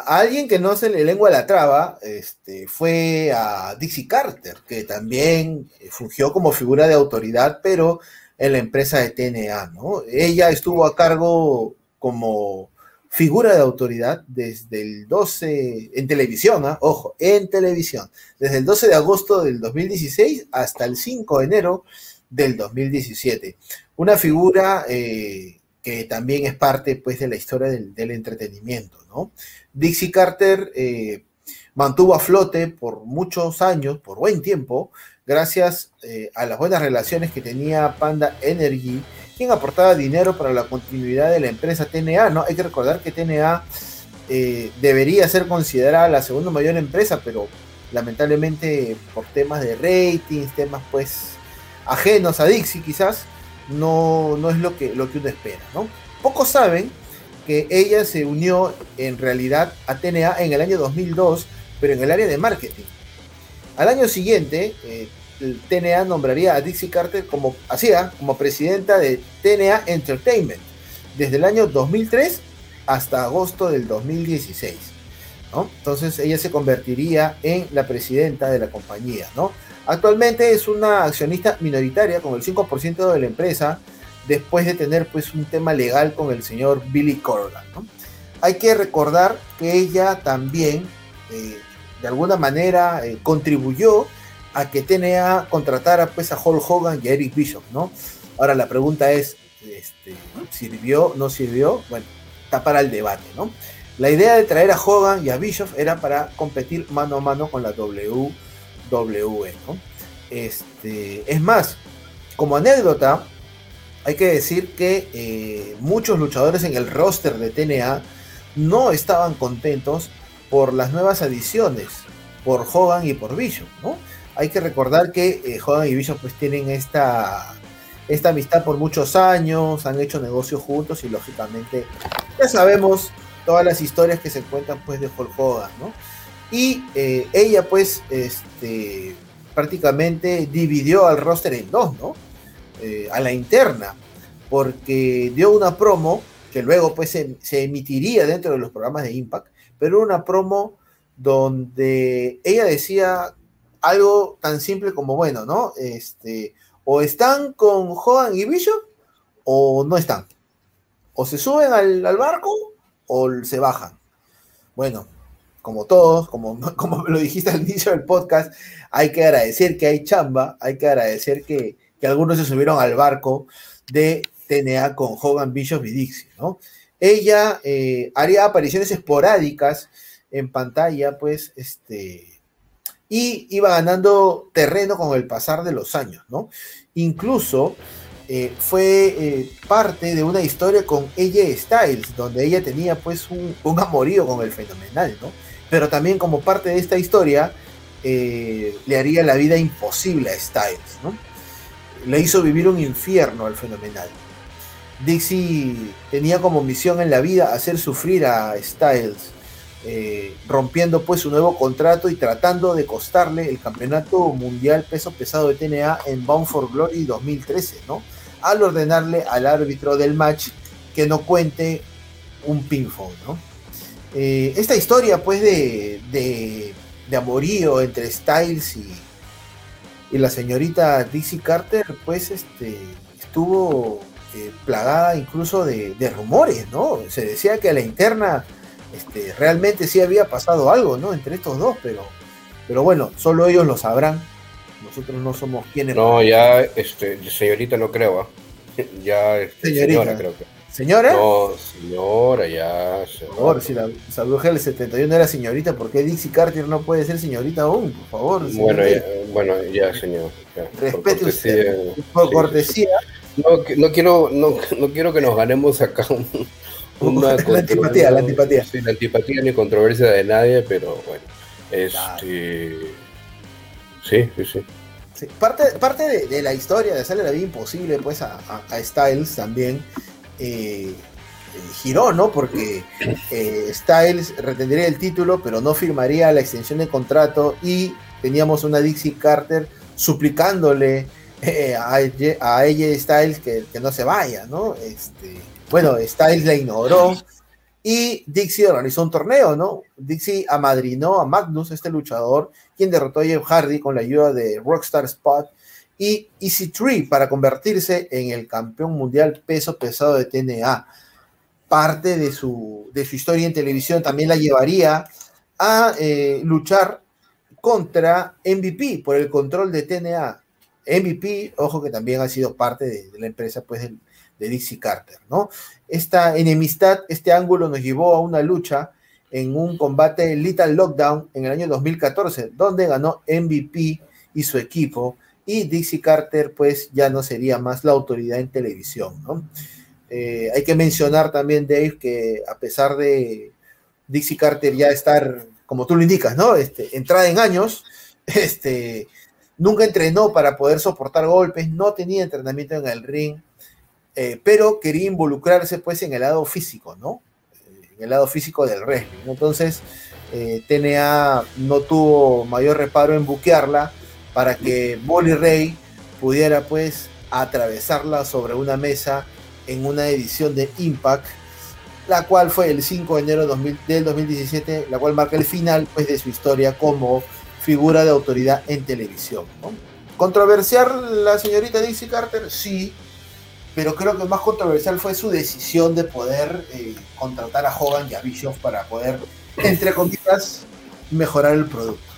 Alguien que no se le lengua la traba este, fue a Dixie Carter, que también fungió como figura de autoridad, pero en la empresa de TNA, ¿no? Ella estuvo a cargo como figura de autoridad desde el 12, en televisión, ¿ah? ojo, en televisión, desde el 12 de agosto del 2016 hasta el 5 de enero del 2017. Una figura eh, que también es parte pues, de la historia del, entretenimiento, ¿no? Dixie Carter eh, mantuvo a flote por muchos años, por buen tiempo, gracias eh, a las buenas relaciones que tenía Panda Energy, quien aportaba dinero para la continuidad de la empresa TNA, ¿no? Hay que recordar que TNA eh, debería ser considerada la segunda mayor empresa, pero lamentablemente por temas de ratings, temas pues ajenos a Dixie quizás, no, no es lo que, lo que uno espera, ¿no? Pocos saben que ella se unió en realidad a TNA en el año 2002, pero en el área de marketing. Al año siguiente, eh, TNA nombraría a Dixie Carter como, hacía, como presidenta de TNA Entertainment, desde el año 2003 hasta agosto del 2016. Entonces ella se convertiría en la presidenta de la compañía. ¿no? Actualmente es una accionista minoritaria con el 5% de la empresa, después de tener pues un tema legal con el señor Billy Corgan. Hay que recordar que ella también, eh, de alguna manera, eh, contribuyó a que TNA contratara pues a Hulk Hogan y a Eric Bishop, ¿no? Ahora la pregunta es, este, ¿sirvió? ¿No sirvió? Bueno, está para el debate, ¿no? La idea de traer a Hogan y a Bishop era para competir mano a mano con la WWE, ¿no? Este, es más, como anécdota, hay que decir que eh, muchos luchadores en el roster de TNA no estaban contentos por las nuevas adiciones, por Hogan y por Bishop, ¿no? hay que recordar que eh, Hogan y Bishop pues tienen esta, esta amistad por muchos años, han hecho negocios juntos y lógicamente ya sabemos todas las historias que se cuentan pues de Hulk Hogan, ¿no? Y eh, ella pues este, prácticamente dividió al roster en dos, ¿no? Eh, a la interna, porque dio una promo que luego pues se, emitiría dentro de los programas de Impact, pero una promo donde ella decía algo tan simple como, bueno, ¿no? Este, o están con Hogan y Bishop o no están. O se suben al, barco o se bajan. Bueno, como todos, como, como lo dijiste al inicio del podcast, hay que agradecer que hay chamba, hay que agradecer que, algunos se subieron al barco de TNA con Hogan, Bishop y Dixie, ¿no? Ella eh, haría apariciones esporádicas en pantalla, pues, este, y iba ganando terreno con el pasar de los años, ¿no? Incluso eh, fue eh, parte de una historia con AJ Styles, donde ella tenía pues un, amorío con el fenomenal, ¿no? Pero también como parte de esta historia, eh, le haría la vida imposible a Styles, ¿no? Le hizo vivir un infierno al fenomenal. Dixie tenía como misión en la vida hacer sufrir a Styles eh, rompiendo pues su nuevo contrato y tratando de costarle el campeonato mundial peso pesado de TNA en Bound for Glory 2013, ¿no? Al ordenarle al árbitro del match que no cuente un pinfall, ¿no? Eh, esta historia pues de, de, amorío entre Styles y, y, la señorita Dixie Carter pues este, estuvo eh, plagada incluso de, de rumores, ¿no? Se decía que a la interna este, realmente sí había pasado algo, ¿no? Entre estos dos, pero, pero bueno, solo ellos lo sabrán. Nosotros no somos quienes. No, ya, este, señorita no creo, ¿ah? Ya, este, señora creo que. ¿Señora? No, señora, ya. Por favor, si la, esa bruja del 71 era señorita, ¿por qué Dixie Carter no puede ser señorita aún? Por favor. Bueno, ya, bueno, ya, señor. Respete usted. Por cortesía. No, no, quiero, no, no quiero que nos ganemos acá un, la antipatía, la antipatía. Sí, la antipatía ni controversia de nadie, pero bueno. Este. Sí, sí, sí. parte, parte de, la historia de hacerle la vida imposible pues a, Styles también eh, giró, ¿no? Porque eh, Styles retendría el título, pero no firmaría la extensión de contrato y teníamos una Dixie Carter suplicándole eh, a, ella Styles que, que, no se vaya, ¿no? Este, bueno, Styles la ignoró y Dixie organizó un torneo, ¿no? Dixie amadrinó a Magnus, este luchador, quien derrotó a Jeff Hardy con la ayuda de Rockstar Spot y Easy Tree para convertirse en el campeón mundial peso pesado de TNA. Parte de su, de su historia en televisión también la llevaría a eh, luchar contra MVP por el control de TNA. MVP, ojo que también ha sido parte de, de la empresa pues, del, de Dixie Carter, ¿no? Esta enemistad, este ángulo nos llevó a una lucha en un combate Little Lockdown en el año 2014, donde ganó MVP y su equipo, y Dixie Carter pues ya no sería más la autoridad en televisión, ¿no? Eh, hay que mencionar también, Dave, que a pesar de Dixie Carter ya estar, como tú lo indicas, ¿no? Este, entrada en años, este, nunca entrenó para poder soportar golpes, no tenía entrenamiento en el ring, eh, pero quería involucrarse pues en el lado físico, ¿no? el lado físico del wrestling. Entonces, eh, TNA no tuvo mayor reparo en buquearla para que Bolly Ray pudiera pues atravesarla sobre una mesa en una edición de Impact, la cual fue el 5 de enero del 2017, la cual marca el final pues, de su historia como figura de autoridad en televisión. ¿Controversial la señorita Dixie Carter? Sí, pero creo que más controversial fue su decisión de poder eh, contratar a Hogan y a Bischoff para poder, entre comillas, mejorar el producto.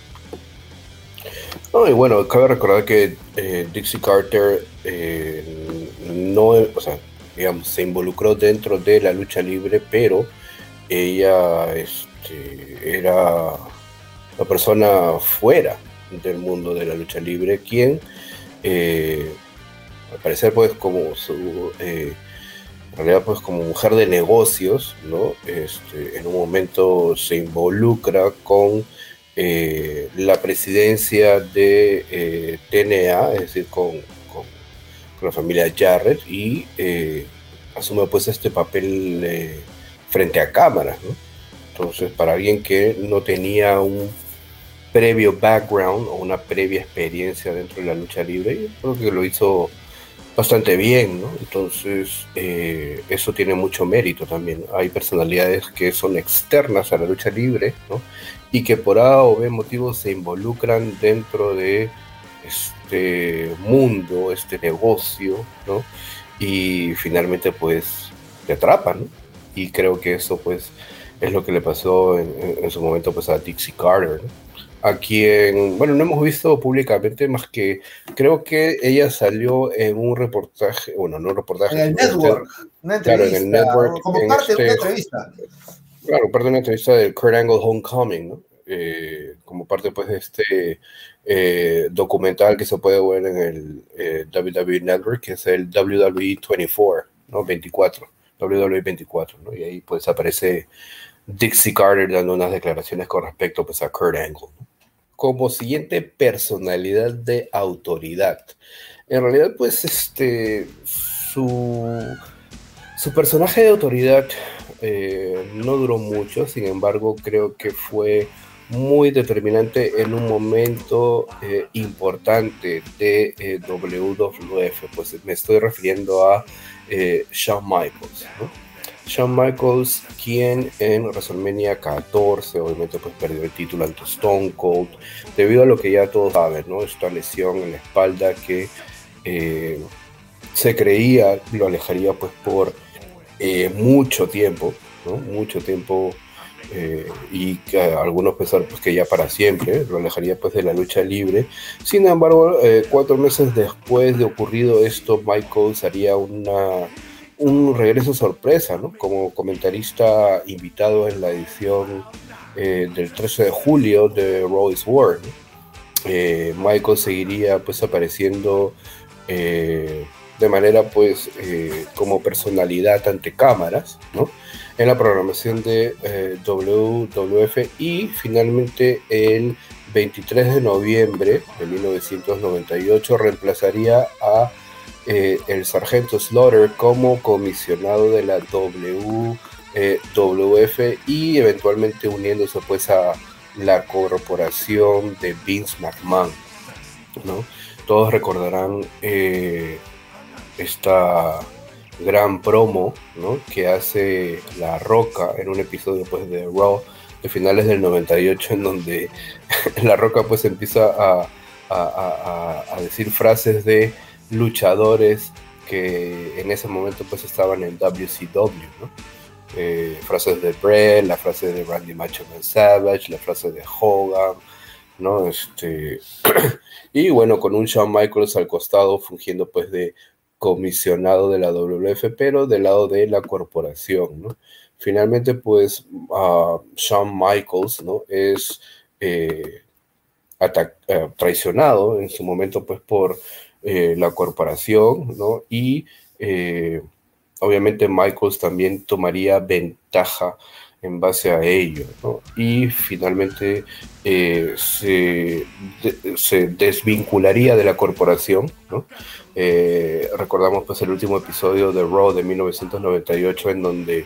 Y bueno, cabe recordar que eh, Dixie Carter eh, no, o sea, digamos, se involucró dentro de la lucha libre, pero ella este, era la persona fuera del mundo de la lucha libre, quien al parecer pues como su eh, en realidad pues como mujer de negocios no este, en un momento se involucra con eh, la presidencia de eh, TNA es decir con, la familia Jarrett y asume pues este papel frente a cámaras ¿no? entonces para alguien que no tenía un previo background o una previa experiencia dentro de la lucha libre, creo que lo hizo bastante bien, ¿no? Entonces, eh, eso tiene mucho mérito también. Hay personalidades que son externas a la lucha libre, ¿no? Y que por A o B motivos se involucran dentro de este mundo, este negocio, ¿no? Y finalmente, pues, te atrapan, ¿no? Y creo que eso, pues, es lo que le pasó en, en su momento, pues, a Dixie Carter, ¿no? a quien, bueno, no hemos visto públicamente más que creo que ella salió en un reportaje, bueno, no un reportaje. En el network, una claro, en el network. Como parte de una este entrevista. Claro, parte de una entrevista del Kurt Angle Homecoming, ¿no? Eh, como parte pues de este eh, documental que se puede ver en el eh, WWE Network, que es el WWE 24, ¿no? 24, WWE 24, ¿no? Y ahí pues aparece Dixie Carter dando unas declaraciones con respecto pues a Kurt Angle, como siguiente personalidad de autoridad. En realidad, pues, este, su, su personaje de autoridad eh, no duró mucho, sin embargo, creo que fue muy determinante en un momento eh, importante de eh, WWF, pues me estoy refiriendo a Shawn Michaels. Shawn Michaels, quien en WrestleMania 14, obviamente, pues perdió el título ante Stone Cold, debido a lo que ya todos saben, ¿no? Esta lesión en la espalda que eh, se creía lo alejaría, pues, por eh, mucho tiempo, ¿no? Mucho tiempo. Eh, y algunos pensaron pues que ya para siempre lo alejaría pues de la lucha libre sin embargo cuatro meses después de ocurrido esto Michaels haría una un regreso sorpresa, ¿no? Como comentarista invitado en la edición eh, del 13 de julio de Royce Ward. Eh, Michael seguiría pues apareciendo eh, de manera pues como personalidad ante cámaras, ¿no? En la programación de WWF y finalmente el 23 de noviembre de 1998 reemplazaría a eh, el sargento Slaughter como comisionado de la WWF eh, y eventualmente uniéndose pues a la corporación de Vince McMahon. ¿no? Todos recordarán eh, esta gran promo ¿no? que hace La Roca en un episodio pues, de Raw de finales del 98 en donde La Roca pues empieza a, a decir frases de luchadores que en ese momento pues estaban en WCW, ¿no? Eh, frases de Bray, la frase de Randy Macho Man Savage, la frase de Hogan, ¿no? Este, y bueno, con un Shawn Michaels al costado fungiendo pues de comisionado de la WF, pero del lado de la corporación. Finalmente pues Shawn Michaels, ¿no? Es eh, eh, traicionado en su momento pues por eh, la corporación, ¿no? Y obviamente Michaels también tomaría ventaja en base a ello, ¿no? Y finalmente eh, se, se, desvincularía de la corporación, ¿no? recordamos pues el último episodio de Raw de 1998 en donde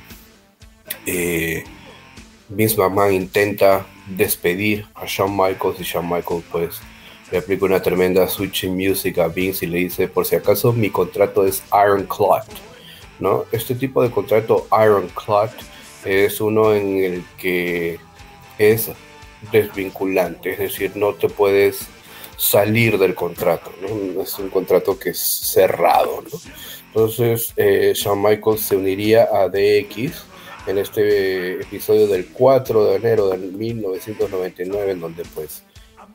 eh, Vince McMahon intenta despedir a Shawn Michaels y Shawn Michaels pues le aplica una tremenda switching music a Vince y le dice por si acaso mi contrato es Ironclad, ¿no? Este tipo de contrato Ironclad es uno en el que es desvinculante, es decir, no te puedes salir del contrato. Es un contrato que es cerrado. Entonces, eh, Shawn Michaels se uniría a DX en este episodio del 4 de enero de 1999, en donde pues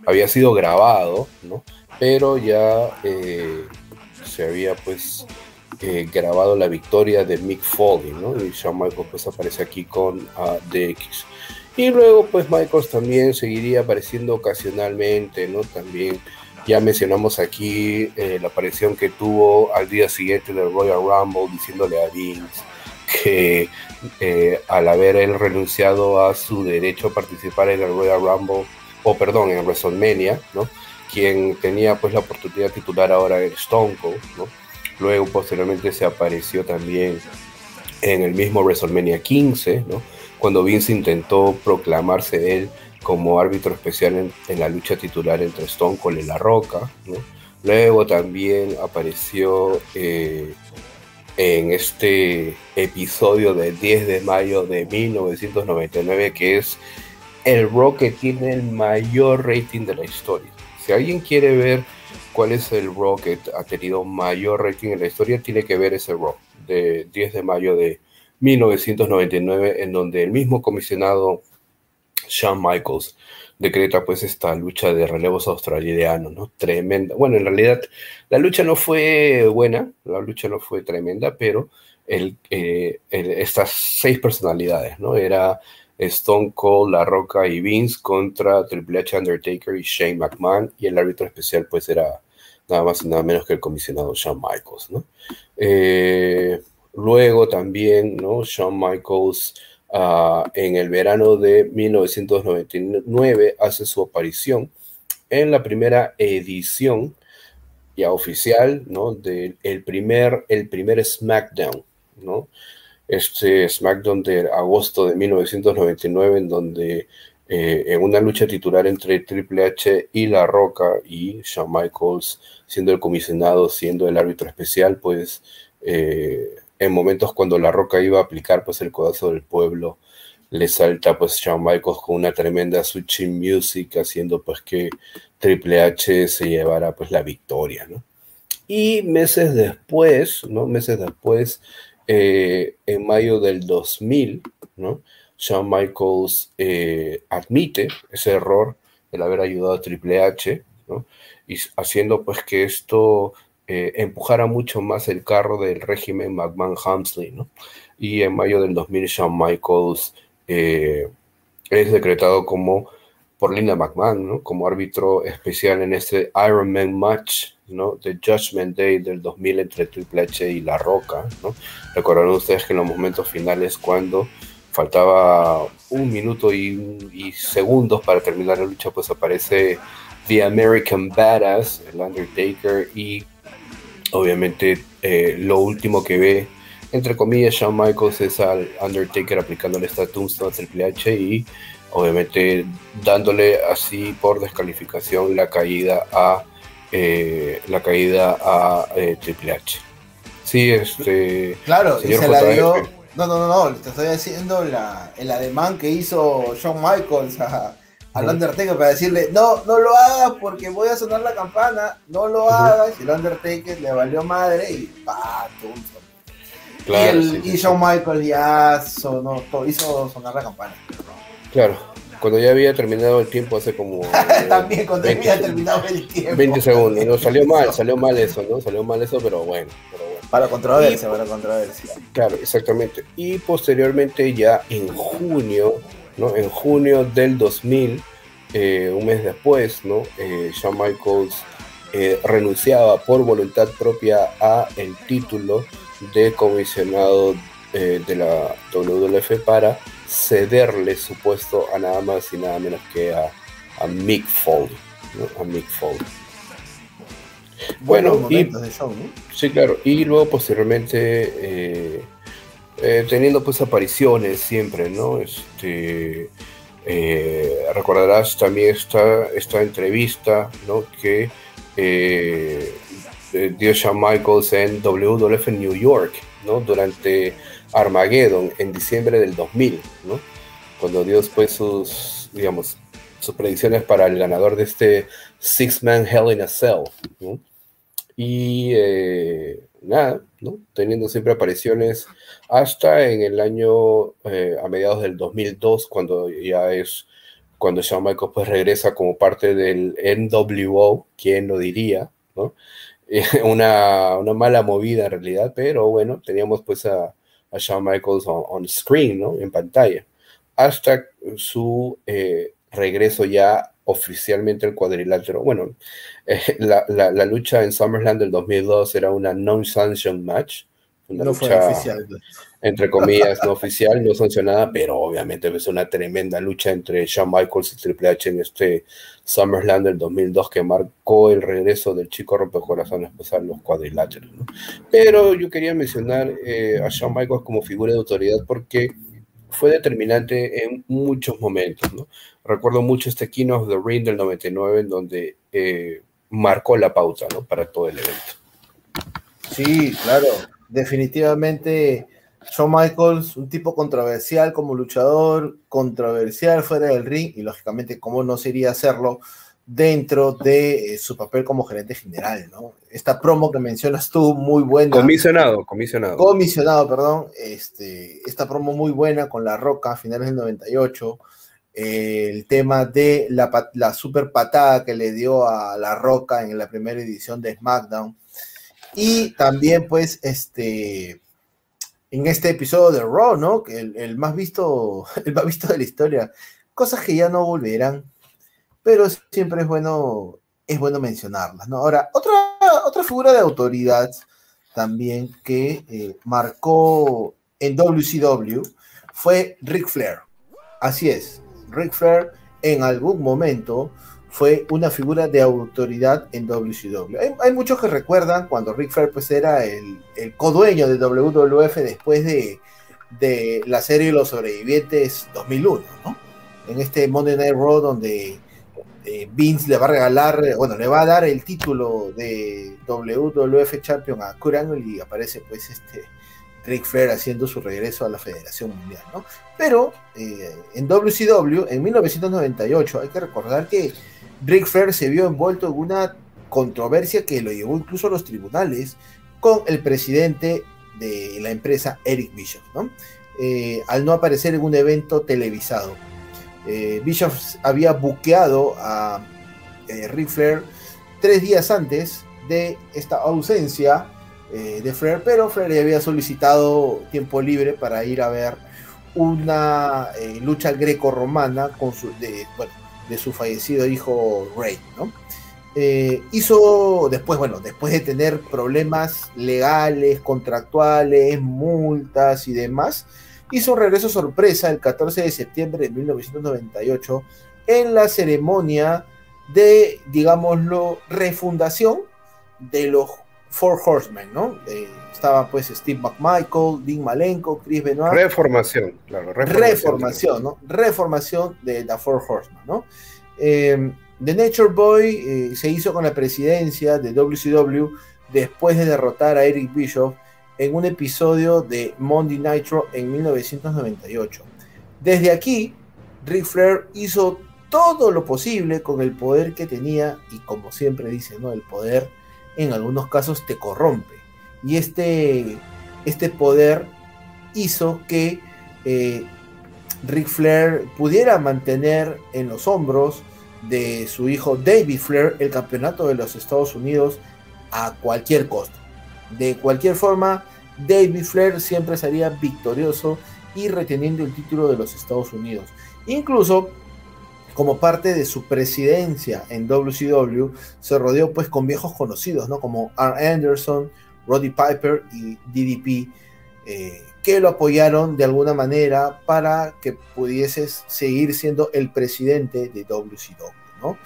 había sido grabado, ¿no? Pero ya eh, se había pues eh, grabado la victoria de Mick Foley, ¿no? Y Shawn Michaels pues aparece aquí con DX. Y luego pues Michaels también seguiría apareciendo ocasionalmente, ¿no? También ya mencionamos aquí eh, la aparición que tuvo al día siguiente del Royal Rumble diciéndole a Vince que eh, al haber él renunciado a su derecho a participar en el Royal Rumble, o perdón, en WrestleMania, ¿no? Quien tenía pues la oportunidad de titular ahora el Stone Cold, ¿no? Luego posteriormente se apareció también en el mismo WrestleMania 15, ¿no? Cuando Vince intentó proclamarse él como árbitro especial en, la lucha titular entre Stone Cold y La Roca. Luego también apareció eh, en este episodio del 10 de mayo de 1999, que es el Raw que tiene el mayor rating de la historia. Si alguien quiere ver cuál es el Raw que ha tenido mayor rating en la historia, tiene que ver ese Raw de 10 de mayo de 1999, en donde el mismo comisionado Shawn Michaels decreta pues esta lucha de relevos australianos, ¿no? Tremenda. Bueno, en realidad la lucha no fue buena, la lucha no fue tremenda, pero eh, estas seis personalidades, ¿no? Era Stone Cold, La Roca y Vince contra Triple H, Undertaker y Shane McMahon, y el árbitro especial pues era nada más y nada menos que el comisionado Shawn Michaels, ¿no? Eh, luego también, ¿no? Shawn Michaels Ah, en el verano de 1999 hace su aparición en la primera edición ya oficial, ¿no? Del el primer, el primer SmackDown, ¿no? Este SmackDown de agosto de 1999, en donde eh, en una lucha titular entre Triple H y La Roca y Shawn Michaels siendo el comisionado, siendo el árbitro especial, pues eh, en momentos cuando La Roca iba a aplicar pues el codazo del pueblo, le salta pues Shawn Michaels con una tremenda switching music haciendo pues que Triple H se llevara pues la victoria, ¿no? Y meses después, ¿no? Meses después, eh, en mayo del 2000, ¿no? Shawn Michaels eh, admite ese error, el haber ayudado a Triple H, haciendo pues que esto eh, empujara mucho más el carro del régimen McMahon-Hamsley. Y en mayo del 2000 Shawn Michaels es decretado como por Linda McMahon, ¿no? Como árbitro especial en este Iron Man match, ¿no? The Judgment Day del 2000 entre Triple H y La Roca, ¿no? Recordarán ustedes que en los momentos finales cuando faltaba un minuto y, y segundos para terminar la lucha, pues aparece The American Badass, el Undertaker, y obviamente eh, lo último que ve, entre comillas, Shawn Michaels es al Undertaker aplicándole esta tombstone a Triple H y obviamente dándole así por descalificación la caída a eh, la caída a eh, Triple H. Sí, este. Claro, y se la dio. No, no, no, no, te estoy diciendo la, el ademán que hizo Shawn Michaels a, al Undertaker para decirle, no, no lo hagas porque voy a sonar la campana, no lo hagas. Y el Undertaker le valió madre y pa, Claro, y, el, Shawn Michael ya sonó, hizo sonar la campana. Claro, cuando ya había terminado el tiempo hace como... También cuando había terminado el tiempo. 20 segundos, no, salió mal, salió mal eso, ¿no? Salió mal eso, pero bueno. Pero bueno. Para controversia, para controversia. Claro, exactamente. Y posteriormente ya en junio en junio del 2000, eh, un mes después, ¿no? Eh, Shawn Michaels eh, renunciaba por voluntad propia a el título de comisionado de la WWF para cederle su puesto a nada más y nada menos que a, Mick Foley, A Mick Foley. Bueno, y, sí, claro. Y luego posteriormente eh, teniendo pues apariciones siempre, ¿no? Este, eh, recordarás también esta, esta entrevista, ¿no? Que eh, dio Shawn Michaels en WWF en New York, ¿no? Durante Armageddon en diciembre del 2000, ¿no? Cuando dio después sus, digamos, sus predicciones para el ganador de este Six Man Hell in a Cell, ¿no? Y eh, nada, ¿no? Teniendo siempre apariciones hasta en el año, eh, a mediados del 2002, cuando ya es, cuando Shawn Michaels pues regresa como parte del NWO, ¿quién lo diría? ¿no? una, una, mala movida en realidad, pero bueno, teníamos pues a, a Shawn Michaels on, screen, ¿no? En pantalla, hasta su eh, regreso ya oficialmente al cuadrilátero. Bueno, eh, la, la, la, lucha en SummerSlam del 2002 era una non-sanction match, una no lucha, oficial. Entre comillas, no oficial, no sancionada, pero obviamente es una tremenda lucha entre Shawn Michaels y Triple H en este SummerSlam del 2002 que marcó el regreso del chico rompecorazones pues, a los cuadriláteros. ¿no? Pero yo quería mencionar eh, a Shawn Michaels como figura de autoridad porque fue determinante en muchos momentos. ¿no? Recuerdo mucho este King of the Ring del 99 en donde eh, marcó la pauta ¿no? para todo el evento. Sí, claro, definitivamente Shawn Michaels, un tipo controversial como luchador, controversial fuera del ring y lógicamente cómo no sería hacerlo dentro de eh, su papel como gerente general, ¿no? Esta promo que mencionas tú, muy buena. Comisionado, comisionado. Comisionado, perdón. Este, esta promo muy buena con La Roca a finales del 98. Eh, el tema de la, la super patada que le dio a La Roca en la primera edición de SmackDown. Y también, pues, este, en este episodio de Raw, ¿no? El, el, más visto, el más visto de la historia. Cosas que ya no volverán, pero siempre es bueno, es bueno mencionarlas, ¿no? Ahora, otra, otra figura de autoridad también que eh, marcó en WCW fue Ric Flair. Así es, Ric Flair en algún momento fue una figura de autoridad en WCW. Hay, muchos que recuerdan cuando Ric Flair pues, era el, codueño de WWF después de, de, la serie Los Sobrevivientes 2001, ¿no? En este Monday Night Raw donde eh, Vince le va a regalar, bueno, le va a dar el título de WWF Champion a Kurt y aparece pues este Ric Flair haciendo su regreso a la Federación Mundial, ¿no? Pero eh, en WCW, en 1998, hay que recordar que Ric Flair se vio envuelto en una controversia que lo llevó incluso a los tribunales con el presidente de la empresa Eric Bishop. Eh, al no aparecer en un evento televisado. Eh, Bishop había buqueado a eh, Flair tres días antes de esta ausencia eh, de Flair, pero Flair ya había solicitado tiempo libre para ir a ver una eh, lucha greco-romana con su, de, de su fallecido hijo Ray, ¿no? Eh, hizo después, bueno, después de tener problemas legales, contractuales, multas y demás, hizo un regreso sorpresa el 14 de septiembre de 1998 en la ceremonia de, digámoslo, refundación de los Four Horsemen, ¿no? Estaba pues Steve McMichael, Dean Malenko, Chris Benoit. Reformación, claro. Reformación, reformación ¿no? Reformación de The Four Horsemen, ¿no? Eh, The Nature Boy eh, se hizo con la presidencia de WCW después de derrotar a Eric Bischoff en un episodio de Monday Nitro en 1998. Desde aquí, Ric Flair hizo todo lo posible con el poder que tenía y como siempre dice, ¿no? El poder en algunos casos te corrompe. Y este, este poder hizo que eh, Ric Flair pudiera mantener en los hombros de su hijo David Flair el campeonato de los Estados Unidos a cualquier costo. De cualquier forma, David Flair siempre sería victorioso y reteniendo el título de los Estados Unidos. Incluso como parte de su presidencia en WCW, se rodeó pues con viejos conocidos, ¿no? Como R. Anderson, Roddy Piper y DDP, eh, que lo apoyaron de alguna manera para que pudiese seguir siendo el presidente de WCW, ¿no?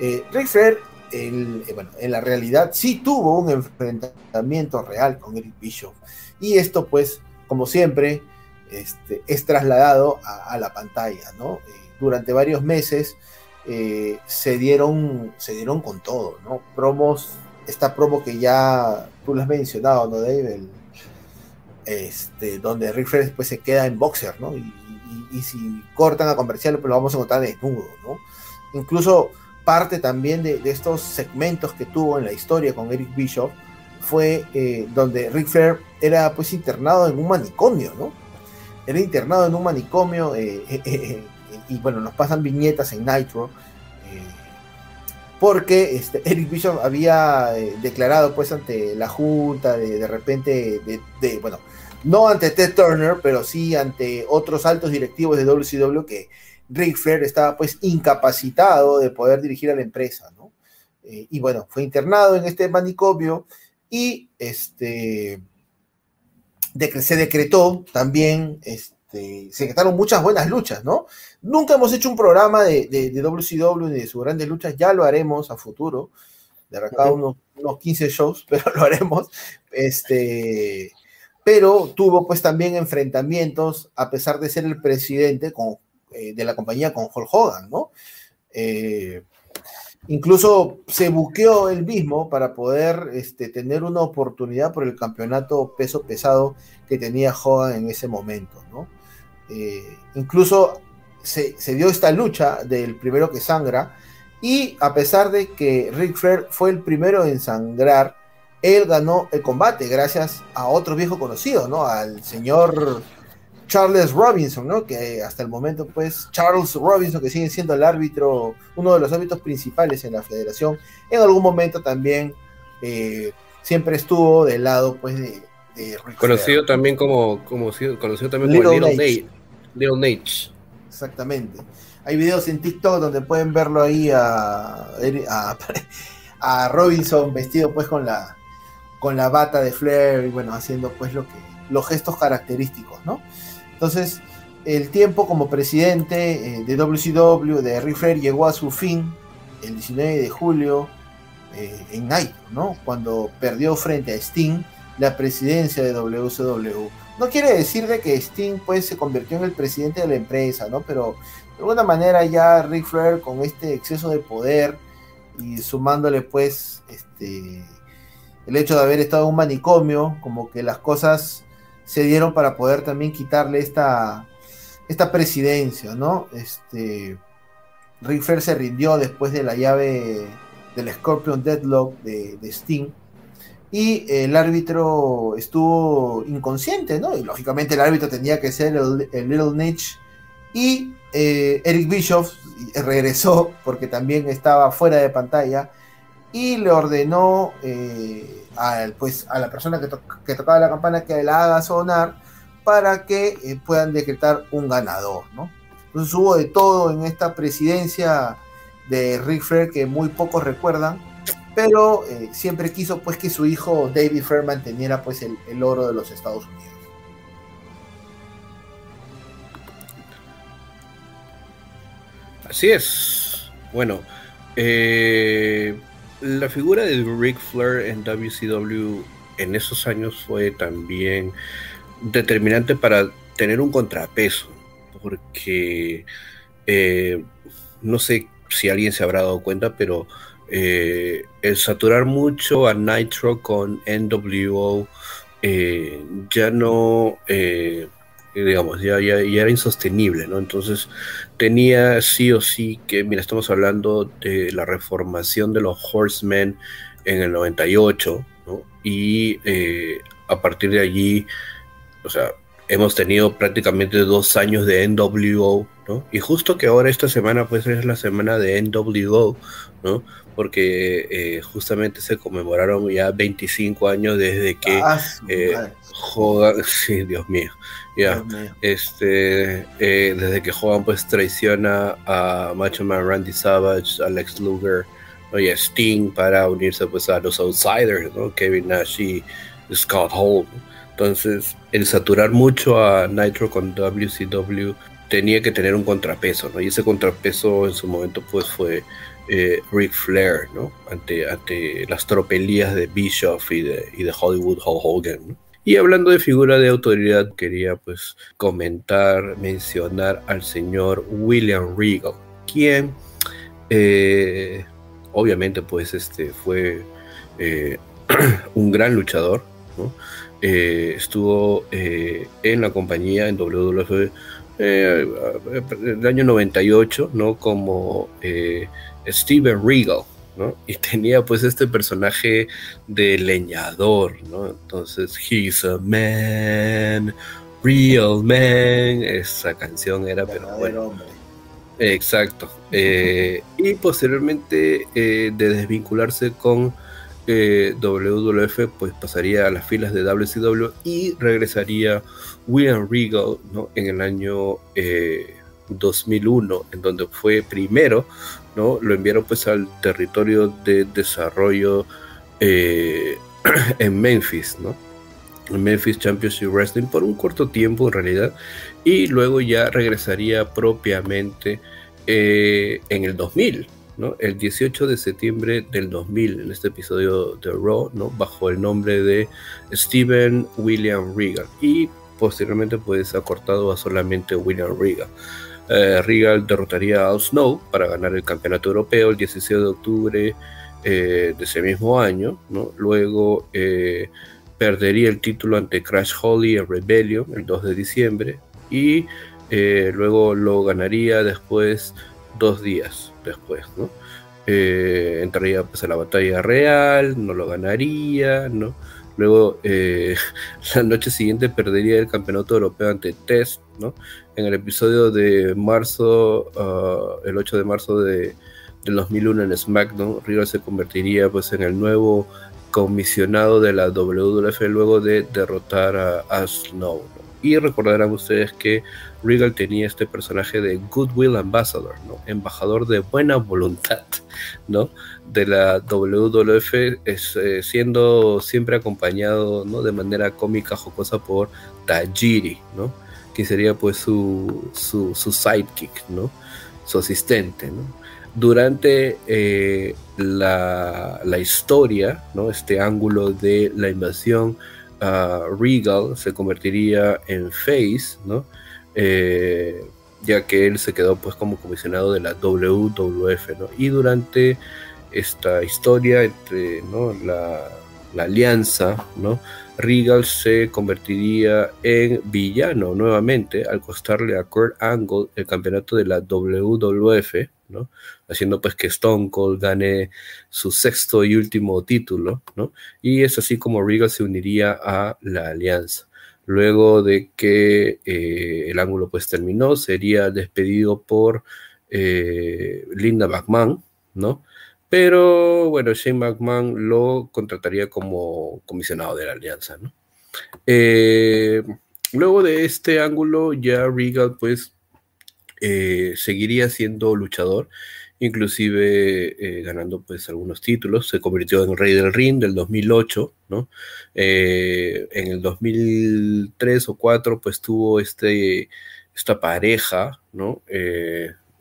Eh, Flair, eh, bueno, en la realidad sí tuvo un enfrentamiento real con Eric Bishop, y esto pues como siempre, este, es trasladado a, la pantalla, ¿no? Eh, durante varios meses se, dieron, se dieron con todo, ¿no? Promos, esta promo que ya tú lo has mencionado, ¿no, Dave? este, donde Rick Flair después se queda en boxer, ¿no? Y, si cortan a comercial, pues lo vamos a encontrar desnudo, ¿no? Incluso parte también de, estos segmentos que tuvo en la historia con Eric Bishop fue eh, donde Rick Flair era pues internado en un manicomio, ¿no? Era internado en un manicomio eh, eh, y bueno, nos pasan viñetas en Nitro porque este, Eric Bishop había declarado pues ante la junta de, de repente de, bueno no ante Ted Turner pero sí ante otros altos directivos de WCW que Rick Flair estaba pues incapacitado de poder dirigir a la empresa, ¿no? Eh, y bueno, fue internado en este manicomio y este, se decretó también, este, se decretaron muchas buenas luchas, ¿no? Nunca hemos hecho un programa de, de, WCW ni de sus grandes luchas, ya lo haremos a futuro, de acá unos, unos 15 shows, pero lo haremos, este, pero tuvo pues también enfrentamientos, a pesar de ser el presidente, con eh, de la compañía con Hulk Hogan, ¿no? Eh, incluso se buqueó él mismo para poder este, tener una oportunidad por el campeonato peso pesado que tenía Hogan en ese momento, ¿no? Eh, incluso se, dio esta lucha del primero que sangra y a pesar de que Ric Flair fue el primero en sangrar, él ganó el combate gracias a otro viejo conocido, ¿no? Al señor Charles Robinson, ¿no? Que hasta el momento, pues, Charles Robinson, que sigue siendo el árbitro, uno de los árbitros principales en la federación, en algún momento también eh, siempre estuvo del lado, pues, de, Conocido también como, como, conocido también Little como Little Nate. Little Nate. Exactamente. Hay videos en TikTok donde pueden verlo ahí a, a, Robinson vestido pues con la con la bata de Flair y bueno, haciendo pues lo que los gestos característicos, ¿no? Entonces, el tiempo como presidente eh, de WCW, de Ric Flair, llegó a su fin el 19 de julio eh, en Nitro, ¿no? Cuando perdió frente a Sting la presidencia de WCW. No quiere decir de que Sting pues se convirtió en el presidente de la empresa, ¿no? Pero de alguna manera ya Ric Flair con este exceso de poder y sumándole pues este el hecho de haber estado en un manicomio, como que las cosas se dieron para poder también quitarle esta, esta presidencia, ¿no? Este, Ric Flair se rindió después de la llave del Scorpion Deadlock de, de Sting y el árbitro estuvo inconsciente, ¿no? Y lógicamente el árbitro tenía que ser el, Little Niche y eh, Eric Bischoff regresó porque también estaba fuera de pantalla y le ordenó eh, a, pues, a la persona que, que, tocaba la campana que la haga sonar para que eh, puedan decretar un ganador, ¿no? Entonces hubo de todo en esta presidencia de Rick Flair que muy pocos recuerdan, pero eh, siempre quiso pues que su hijo David Flair manteniera pues el, el oro de los Estados Unidos. Así es. Bueno, eh, la figura de Ric Flair en WCW en esos años fue también determinante para tener un contrapeso, porque eh, no sé si alguien se habrá dado cuenta, pero eh, el saturar mucho a Nitro con NWO eh, ya no digamos, ya, ya, era insostenible, ¿no? Entonces tenía sí o sí que, mira, estamos hablando de la reformación de los Horsemen en el 98, ¿no? Y eh, a partir de allí, o sea, hemos tenido prácticamente dos años de NWO, ¿no? Y justo que ahora esta semana, pues es la semana de NWO, ¿no? Porque eh, justamente se conmemoraron ya 25 años desde que ah, eh, sí, Dios mío, ya, este, eh, desde que Hogan pues traiciona a Macho Man Randy Savage, Alex Luger, y a Sting para unirse pues a los Outsiders, ¿no? Kevin Nash y Scott Hall. Entonces, el saturar mucho a Nitro con WCW tenía que tener un contrapeso, ¿no? Y ese contrapeso en su momento pues fue eh, Ric Flair, ¿no? Ante, ante las tropelías de Bischoff y de, Hollywood Hulk Hogan. Y hablando de figura de autoridad, quería pues comentar, mencionar al señor William Regal, quien eh, obviamente pues este fue eh, un gran luchador, estuvo en la compañía en WWF el año 98, ¿no? Como Steven Regal, y tenía pues este personaje de leñador, ¿no? Entonces, he's a man, real man, esa canción era, pero bueno. Exacto. Eh, y posteriormente eh, de desvincularse con eh, WWF, pues pasaría a las filas de WCW y regresaría William Regal ¿no? en el año 2001, en donde fue primero lo enviaron pues al territorio de desarrollo eh, en Memphis, ¿no? En Memphis Championship Wrestling por un corto tiempo en realidad y luego ya regresaría propiamente eh, en el 2000, ¿no? El 18 de septiembre del 2000 en este episodio de Raw, ¿no? Bajo el nombre de Steven William Regal y posteriormente pues acortado a solamente William Regal. Eh, derrotaría a Al Snow para ganar el campeonato europeo el 16 de octubre eh, de ese mismo año. ¿no? Luego eh, perdería el título ante Crash Holly en Rebellion el 2 de diciembre y luego lo ganaría después, dos días después. ¿no? entraría pues, a la batalla real, no lo ganaría, ¿no? Luego, la noche siguiente perdería el campeonato europeo ante Test, ¿no? en el episodio de marzo, ah, el 8 de marzo de, del 2001 en SmackDown, Regal se convertiría pues en el nuevo comisionado de la WWF luego de derrotar a, Snow. Y recordarán ustedes que Regal tenía este personaje de Goodwill Ambassador, ¿no? embajador de buena voluntad ¿no? De la WWF, es, eh, siendo siempre acompañado ¿no? de manera cómica, jocosa por Tajiri. ¿no? que sería pues su, su, sidekick, ¿no? Su asistente, ¿no? Durante eh, la, historia, ¿no? Este ángulo de la invasión, Regal se convertiría en face, ¿no? Eh, ya que él se quedó pues como comisionado de la WWF, ¿no? Y durante esta historia entre ¿no? la, alianza, ¿no? Regal se convertiría en villano nuevamente al costarle a Kurt Angle el campeonato de la WWF, ¿no? Haciendo pues que Stone Cold gane su sexto y último título, ¿no? Y es así como Regal se uniría a la alianza. Luego de que eh, el ángulo pues terminó, sería despedido por eh, Linda McMahon, ¿no? Pero bueno, Shane McMahon lo contrataría como comisionado de la alianza, ¿no? Eh, luego de este ángulo, ya Regal pues eh, seguiría siendo luchador, inclusive eh, ganando pues algunos títulos. Se convirtió en Rey del Ring del 2008, ¿no? en el 2003 o 2004 pues tuvo este, esta pareja, ¿no?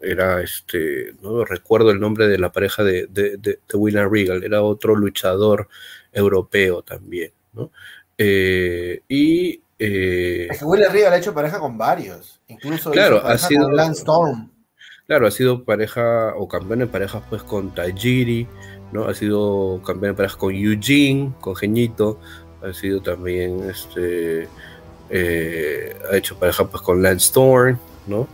Era este, no recuerdo el nombre de la pareja de, de, William Regal, era otro luchador europeo también, ¿no? Eh, y eh, es que William Regal ha hecho pareja con varios, incluso claro, ha sido, con Lance Storm. Claro, ha sido pareja o campeón de parejas pues con Tajiri, ¿no? Ha sido campeón de parejas con Eugene, con Geñito, ha sido también este eh, ha hecho pareja pues con Lance Storm, ¿no?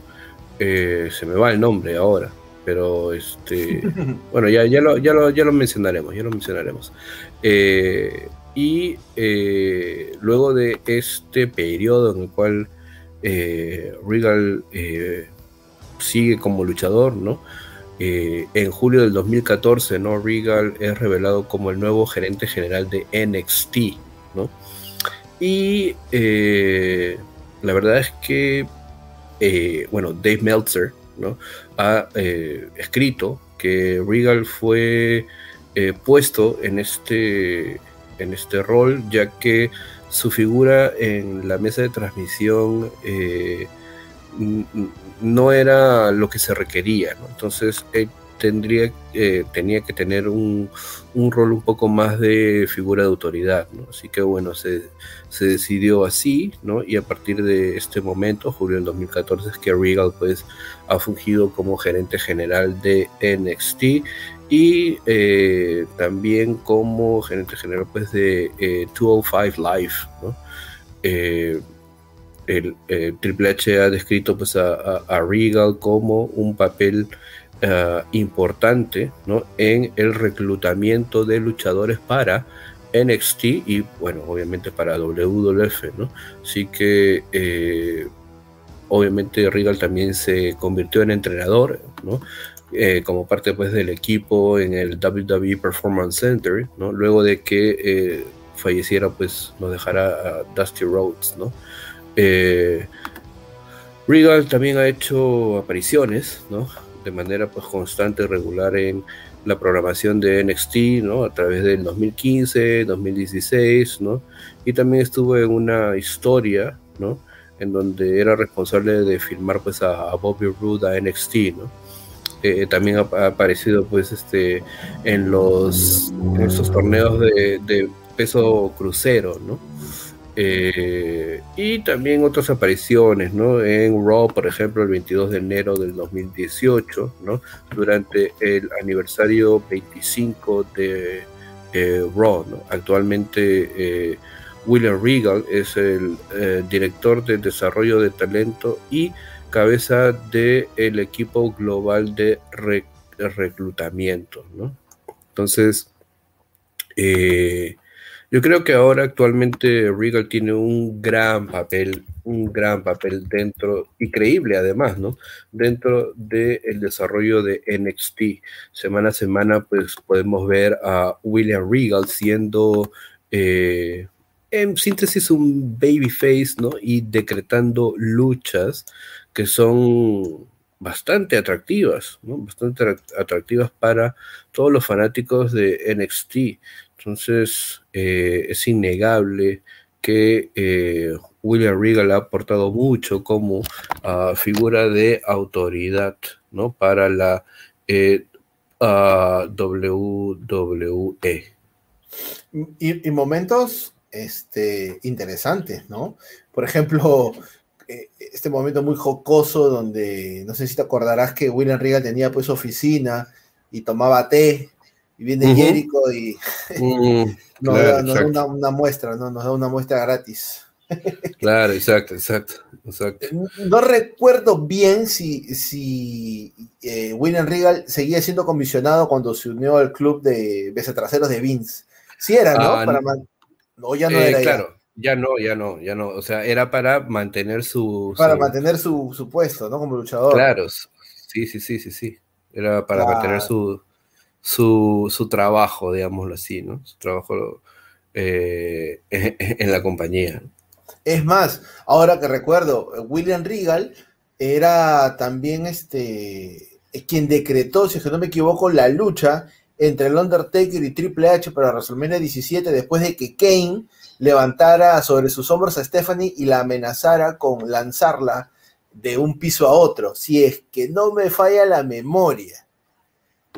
Eh, se me va el nombre ahora, pero este, bueno, ya, ya, lo, ya, lo, ya lo mencionaremos, ya lo mencionaremos. Eh, y eh, luego de este periodo en el cual Regal sigue como luchador, ¿no? en julio del 2014, ¿no? Regal es revelado como el nuevo gerente general de NXT, ¿no? Y la verdad es que eh, bueno, Dave Meltzer, ha eh, escrito que Regal fue eh, puesto en este, en este rol, ya que su figura en la mesa de transmisión no era lo que se requería, Entonces tendría, eh, tenía que tener un, rol un poco más de figura de autoridad, ¿no? Así que bueno, se, decidió así, ¿no? Y a partir de este momento, julio del 2014, es que Regal pues ha fungido como gerente general de NXT y eh, también como gerente general pues de 205 Live, ¿no? el, Triple H ha descrito pues, a, Regal como un papel eh, importante en el reclutamiento de luchadores para NXT y bueno, obviamente para WWF. Así que eh, obviamente Regal también se convirtió en entrenador. Eh, como parte pues del equipo en el WWE Performance Center. Luego de que falleciera pues nos dejara Dusty Rhodes, ¿no? Regal también ha hecho apariciones. De manera pues constante regular en la programación de NXT, ¿no? A través del 2015, 2016, ¿no? Y también estuvo en una historia, ¿no? En donde era responsable de filmar pues a, Bobby Roode a NXT, ¿no? Eh, también ha, aparecido pues este en los en torneos de, de peso crucero, ¿no? Eh, y también otras apariciones, ¿no? En Raw, por ejemplo, el 22 de enero del 2018, ¿no? Durante el aniversario 25 de eh, Raw, Actualmente eh, William Regal es el director de desarrollo de talento y cabeza del equipo global de reclutamiento, ¿no? Entonces, eh, yo creo que ahora actualmente Regal tiene un gran papel, un gran papel dentro, y creíble además, ¿no? Dentro del desarrollo de NXT. Semana a semana, pues podemos ver a William Regal siendo, eh, en síntesis, un babyface, ¿no? Y decretando luchas que son bastante atractivas, ¿no? Bastante atractivas para todos los fanáticos de NXT. Entonces, eh, es innegable que eh, William Regal ha aportado mucho como ah, figura de autoridad ¿no? para la eh, ah, WWE. Y, momentos este, interesantes, ¿no? Por ejemplo, este momento muy jocoso donde, no sé si te acordarás que William Regal tenía pues oficina y tomaba té y viene Jericho y mm, nos, da, una, muestra, ¿no? Nos da una muestra gratis. claro, exacto, exacto, exacto. No recuerdo bien si, si eh, William Regal seguía siendo comisionado cuando se unió al club de besatraseros de Vince. Sí era, ¿no? Ah, para no, ya no eh, era. Claro, ya. no, ya no, ya no. O sea, era para mantener su. Para mantener su, su, puesto, ¿no? Como luchador. Claro, sí, sí, sí, sí, sí. Era para mantener su, su, su trabajo, digámoslo así, ¿no? Su trabajo eh, en la compañía. Es más, ahora que recuerdo, William Regal era también este quien decretó, si es que no me equivoco, la lucha entre el Undertaker y Triple H para WrestleMania 17 después de que Kane levantara sobre sus hombros a Stephanie y la amenazara con lanzarla de un piso a otro, si es que no me falla la memoria.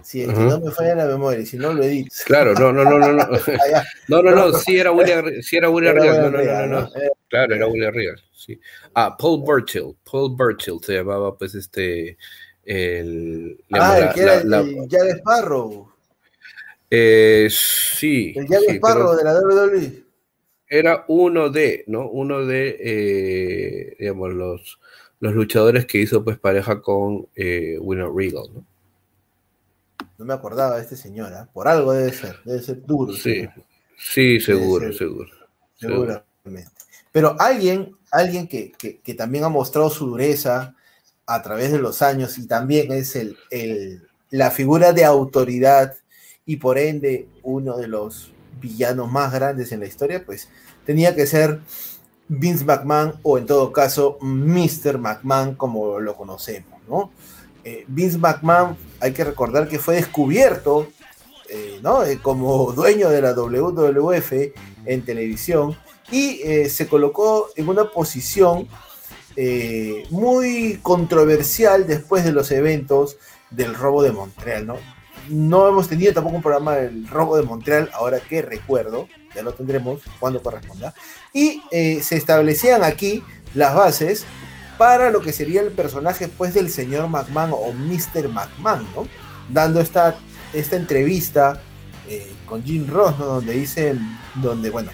Si es que no me falla la memoria, si no lo edito. Claro, no, no, no, no. No, no, no, no, sí era William, sí era William Regal. No, no, no, no, Claro, era William Regal. Sí. Ah, Paul Burchill. Paul Burchill se llamaba, pues, este. El, ah, el que era el Jack Sparrow. Eh, sí. El sí, Sparrow de la WWE. Era uno de, ¿no? Uno de, eh, digamos, los, los luchadores que hizo, pues, pareja con eh, William Regal, ¿no? No me acordaba de este señor, ¿ah? por algo debe ser, debe ser duro. Sí, sí, seguro, seguro. Seguramente. Pero alguien, alguien que, también ha mostrado su dureza a través de los años y también es el, la figura de autoridad y por ende uno de los villanos más grandes en la historia, pues tenía que ser Vince McMahon o en todo caso Mr. McMahon como lo conocemos, ¿no? Eh, Vince McMahon, hay que recordar que fue descubierto eh, eh, como dueño de la WWF en televisión y se colocó en una posición muy controversial después de los eventos del robo de Montreal, ¿no? No hemos tenido tampoco un programa del robo de Montreal, ahora que recuerdo, ya lo tendremos cuando corresponda. Y eh, se establecían aquí las bases para lo que sería el personaje pues del señor McMahon o Mr. McMahon, ¿no? Dando esta, esta entrevista eh, con Jim Ross, ¿no? Donde dice, donde, bueno,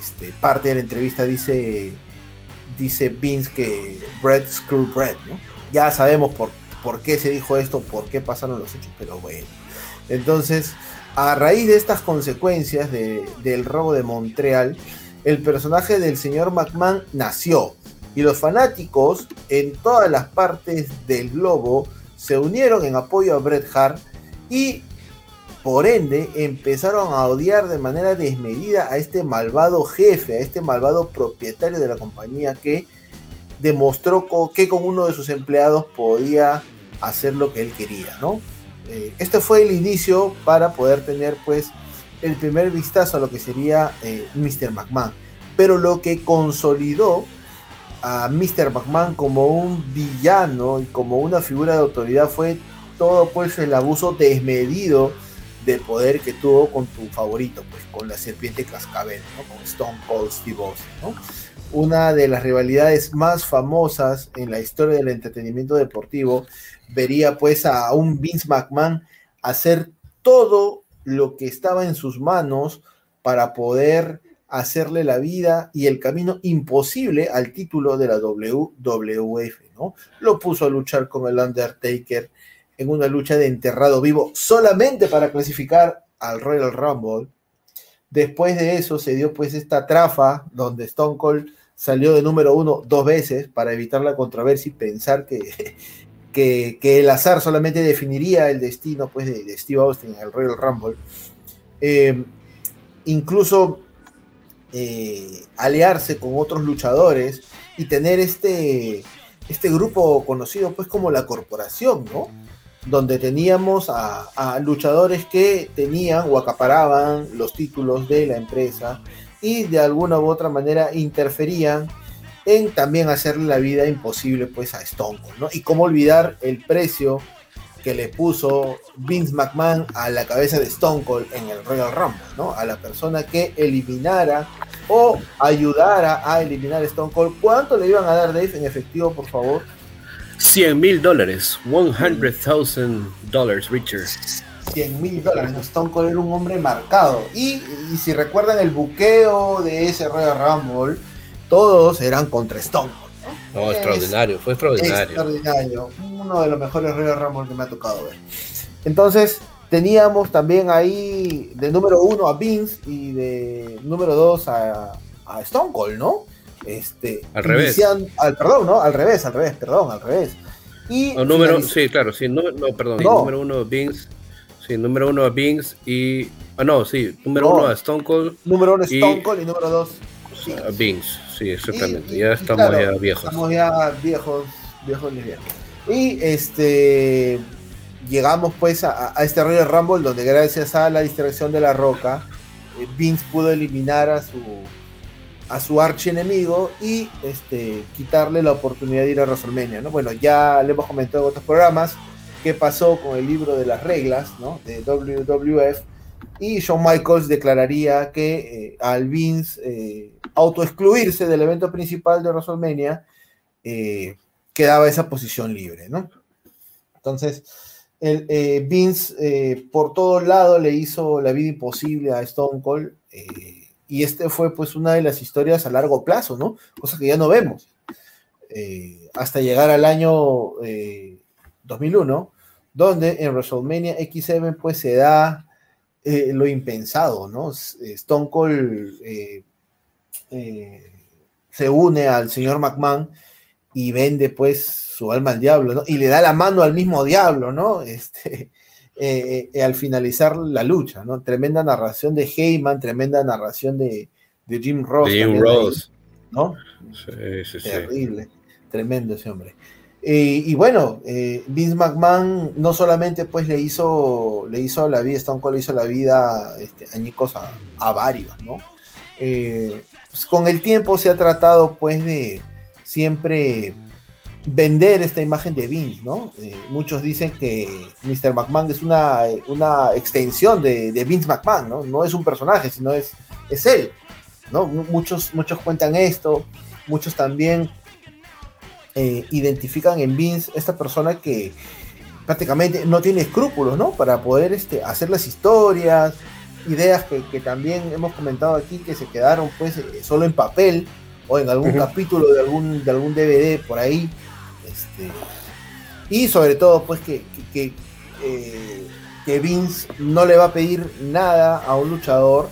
este, parte de la entrevista dice, dice Vince que bread screw bread, ¿no? Ya sabemos por, por qué se dijo esto, por qué pasaron los hechos, pero bueno. Entonces, a raíz de estas consecuencias del robo de Montreal, el personaje del señor McMahon nació y los fanáticos en todas las partes del globo se unieron en apoyo a Bret Hart y por ende empezaron a odiar de manera desmedida a este malvado jefe, a este malvado propietario de la compañía que demostró que con uno de sus empleados podía hacer lo que él quería, ¿no? Eh, este fue el inicio para poder tener pues el primer vistazo a lo que sería eh, Mr. McMahon. Pero lo que consolidó a Mr. McMahon como un villano y como una figura de autoridad fue todo pues el abuso desmedido de poder que tuvo con tu favorito, pues con la serpiente cascabel, con Stone Cold Steve Austin, Una de las rivalidades más famosas en la historia del entretenimiento deportivo vería pues a un Vince McMahon hacer todo lo que estaba en sus manos para poder hacerle la vida y el camino imposible al título de la WWF, ¿no? Lo puso a luchar con el Undertaker en una lucha de enterrado vivo solamente para clasificar al Royal Rumble. Después de eso se dio pues esta trafa donde Stone Cold salió de número uno dos veces para evitar la controversia y pensar que, que, el azar solamente definiría el destino pues, de, Steve Austin en el Royal Rumble. Eh, incluso eh, aliarse con otros luchadores y tener este, este grupo conocido pues como la corporación, ¿no? Donde teníamos a, luchadores que tenían o acaparaban los títulos de la empresa y de alguna u otra manera interferían en también hacerle la vida imposible pues a Stone ¿no? Y cómo olvidar el precio que le puso Vince McMahon a la cabeza de Stone Cold en el Royal Rumble, ¿no? A la persona que eliminara o ayudara a eliminar a Stone Cold. ¿Cuánto le iban a dar Dave en efectivo, por favor? 100 mil dólares, 100,000 dólares, Richard. 100 mil dólares. Stone Cold era un hombre marcado. Y, y, si recuerdan el buqueo de ese Royal Rumble, todos eran contra Stone Cold. No, extraordinario, fue extraordinario. Extraordinario, uno de los mejores Royal Rumble que me ha tocado ver. Entonces, teníamos también ahí de número uno a Vince y de número dos a, a Stone Cold, ¿no? Este, al revés. Al, perdón, ¿no? Al revés, al revés, perdón, al revés. Y número, sí, claro, sí, no, perdón, número uno Vince, sí, número uno a Vince y, ah, no, sí, número uno a Stone Cold. Número uno Stone Cold y número dos a Vince. Sí, exactamente. ya estamos ya viejos. Estamos ya viejos, viejos. Y este llegamos pues a, este Royal Rumble donde gracias a la distracción de la roca, eh, Vince pudo eliminar a su a su archienemigo y este, quitarle la oportunidad de ir a WrestleMania. ¿no? Bueno, ya le hemos comentado en otros programas qué pasó con el libro de las reglas ¿no? de WWF y Shawn Michaels declararía que eh, al Vince eh, autoexcluirse del evento principal de WrestleMania, eh, quedaba esa posición libre, ¿no? Entonces, el, Vince por todos lados le hizo la vida imposible a Stone Cold y este fue pues una de las historias a largo plazo, ¿no? Cosa que ya no vemos. hasta llegar al año 2001, donde en WrestleMania X7 pues se da eh, lo impensado, ¿no? Eh, Stone Cold eh, se une al señor McMahon y vende pues su alma al diablo, ¿no? Y le da la mano al mismo diablo, ¿no? Este, al finalizar la lucha, ¿no? Tremenda narración de Heyman, tremenda narración de, Jim Ross. Jim Ross. ¿No? Terrible, tremendo ese hombre. Eh, y bueno, eh, Vince McMahon no solamente pues le hizo, le hizo la vida, Stone Cold le hizo la vida este, añicos a, varios, ¿no? Eh, pues con el tiempo se ha tratado pues de siempre vender esta imagen de Vince, ¿no? Muchos dicen que Mr. McMahon es una, una extensión de, Vince McMahon, ¿no? No es un personaje, sino es, es él, ¿no? Muchos, muchos cuentan esto, muchos también eh, identifican en Vince esta persona que prácticamente no tiene escrúpulos, ¿no? Para poder este, hacer las historias, ideas que, también hemos comentado aquí que se quedaron pues eh, solo en papel o en algún capítulo de algún, de algún DVD por ahí este, y sobre todo, pues que, que, eh, que, Vince no le va a pedir nada a un luchador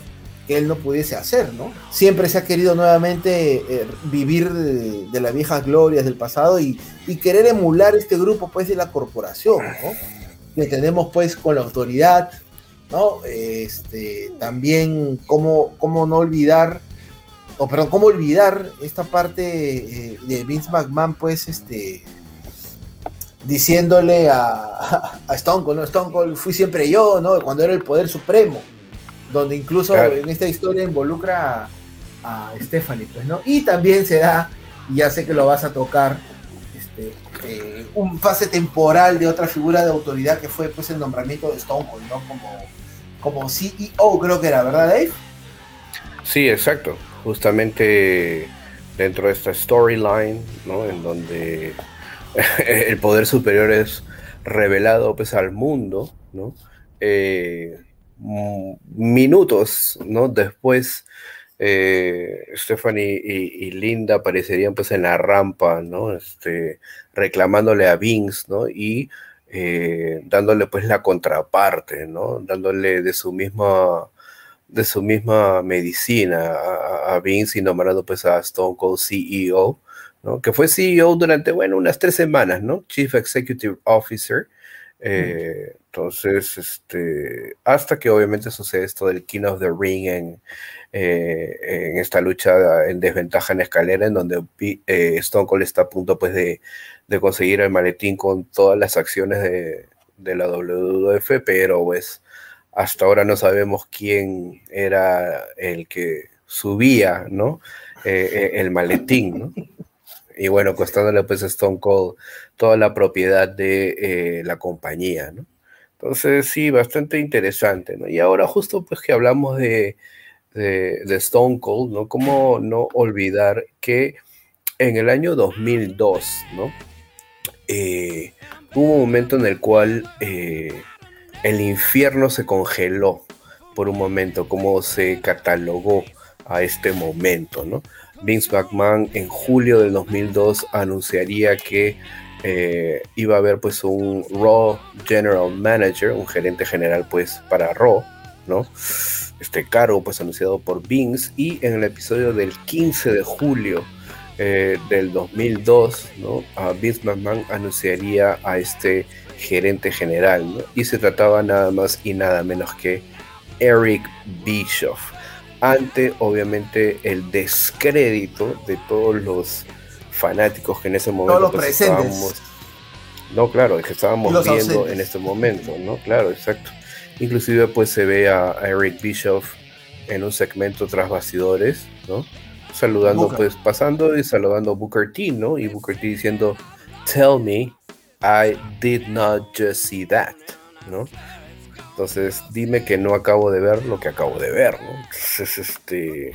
que él no pudiese hacer, ¿no? Siempre se ha querido nuevamente eh, vivir de, las viejas glorias del pasado y, querer emular este grupo, pues, de la corporación, ¿no? Que tenemos, pues, con la autoridad, ¿no? Este, también, cómo, cómo no olvidar, o perdón, cómo olvidar esta parte eh, de Vince McMahon, pues, este, diciéndole a, a, Stone Cold, ¿no? Stone Cold fui siempre yo, ¿no? Cuando era el poder supremo, donde incluso en esta historia involucra a, Stephanie, pues, ¿no? Y también se da, y ya sé que lo vas a tocar, este, eh, un fase temporal de otra figura de autoridad que fue pues el nombramiento de Stone Cold, ¿no? Como, como CEO creo que era, ¿verdad Dave? Sí, exacto. Justamente dentro de esta storyline, ¿no? En donde el poder superior es revelado pues al mundo, ¿no? Eh, minutos, ¿no? Después, eh, Stephanie y, Linda aparecerían pues en la rampa, ¿no? Este, reclamándole a Vince, ¿no? Y eh, dándole pues la contraparte, ¿no? Dándole de su misma de su misma medicina a, Vince y nombrando pues a Stone Cold CEO, que fue CEO durante, bueno, unas tres semanas, ¿no? Chief Executive Officer. Eh, entonces, este, hasta que obviamente sucede esto del King of the Ring en, eh, en esta lucha en desventaja en escalera, en donde eh, Stone Cold está a punto pues, de, de, conseguir el maletín con todas las acciones de, de la WWF, pero pues hasta ahora no sabemos quién era el que subía, ¿no? el maletín, ¿no? y bueno, costándole pues a Stone Cold toda la propiedad de eh, la compañía, ¿no? Entonces sí, bastante interesante, ¿no? Y ahora justo pues que hablamos de, de, Stone Cold, ¿no? ¿Cómo no olvidar que en el año 2002, ¿no? Eh, hubo un momento en el cual eh, el infierno se congeló por un momento, como se catalogó a este momento, ¿no? Vince McMahon en julio del 2002 anunciaría que eh, iba a haber pues un Raw General Manager, un gerente general pues para Raw, ¿no? Este cargo pues anunciado por Vince y en el episodio del 15 de julio eh, del 2002, ¿no? Vince McMahon anunciaría a este gerente general. Y se trataba nada más y nada menos que Eric Bischoff ante obviamente el descrédito de todos los fanáticos que en ese momento pues, estábamos no claro que estábamos viendo en este momento no claro exacto. Inclusive pues se ve a, Eric Bischoff en un segmento tras bastidores no saludando pues pasando y saludando a Booker T no y Booker T diciendo tell me I did not just see that no entonces, dime que no acabo de ver lo que acabo de ver, ¿no? Entonces, este.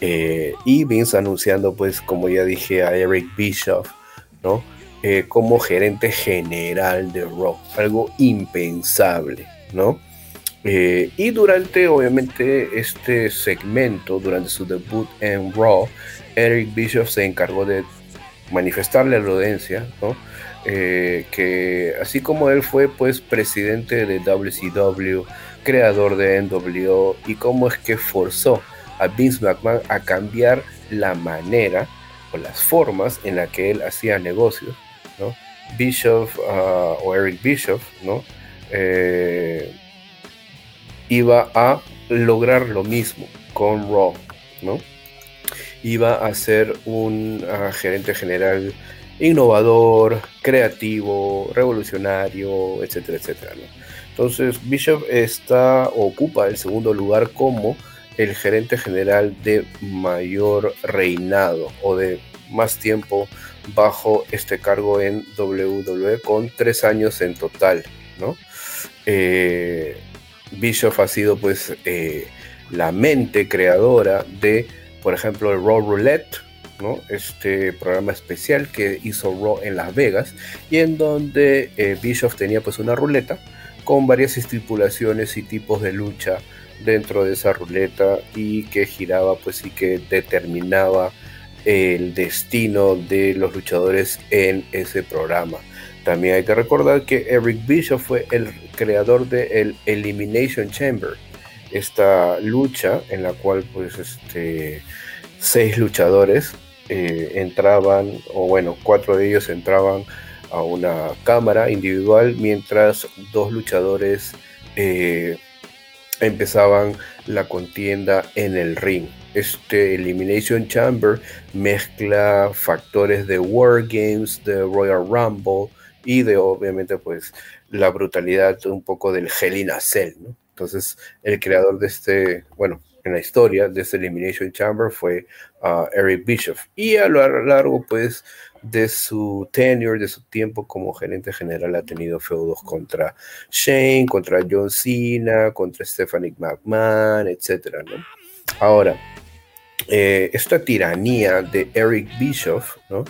Eh, y Vince anunciando, pues, como ya dije, a Eric Bischoff, ¿no? Eh, como gerente general de Raw. Algo impensable, ¿no? Eh, y durante, obviamente, este segmento, durante su debut en Raw, Eric Bischoff se encargó de manifestarle a la audiencia, ¿no? Que así como él fue pues presidente de WCW, creador de NWO, y cómo es que forzó a Vince McMahon a cambiar la manera o las formas en la que él hacía negocios, ¿no? Ah, o Eric Bischoff, ¿no? Eh, iba a lograr lo mismo con Raw, ¿no? Iba a ser un ah, gerente general innovador, creativo, revolucionario, etcétera, etcétera. Entonces, Bishop está, ocupa el segundo lugar como el gerente general de mayor reinado o de más tiempo bajo este cargo en WWE con tres años en total, ¿no? Eh, Bischoff ha sido pues eh, la mente creadora de, por ejemplo, el Raw Roulette, ¿no? Este programa especial que hizo Raw en Las Vegas y en donde eh, Bischoff tenía pues una ruleta con varias estipulaciones y tipos de lucha dentro de esa ruleta y que giraba pues y que determinaba el destino de los luchadores en ese programa. También hay que recordar que Eric Bischoff fue el creador de el Elimination Chamber, esta lucha en la cual pues este seis luchadores eh, entraban o bueno cuatro de ellos entraban a una cámara individual mientras dos luchadores eh, empezaban la contienda en el ring. Este Elimination Chamber mezcla factores de War Games, de Royal Rumble y de obviamente pues la brutalidad un poco del Hell in a Cell, Entonces el creador de este, bueno, en la historia de este Elimination Chamber fue uh, Eric Bischoff y a lo largo pues de su tenure, de su tiempo como gerente general, ha tenido feudos contra Shane, contra John Cena, contra Stephanie McMahon, etc. ¿no? Ahora, eh, esta tiranía de Eric Bischoff ¿no?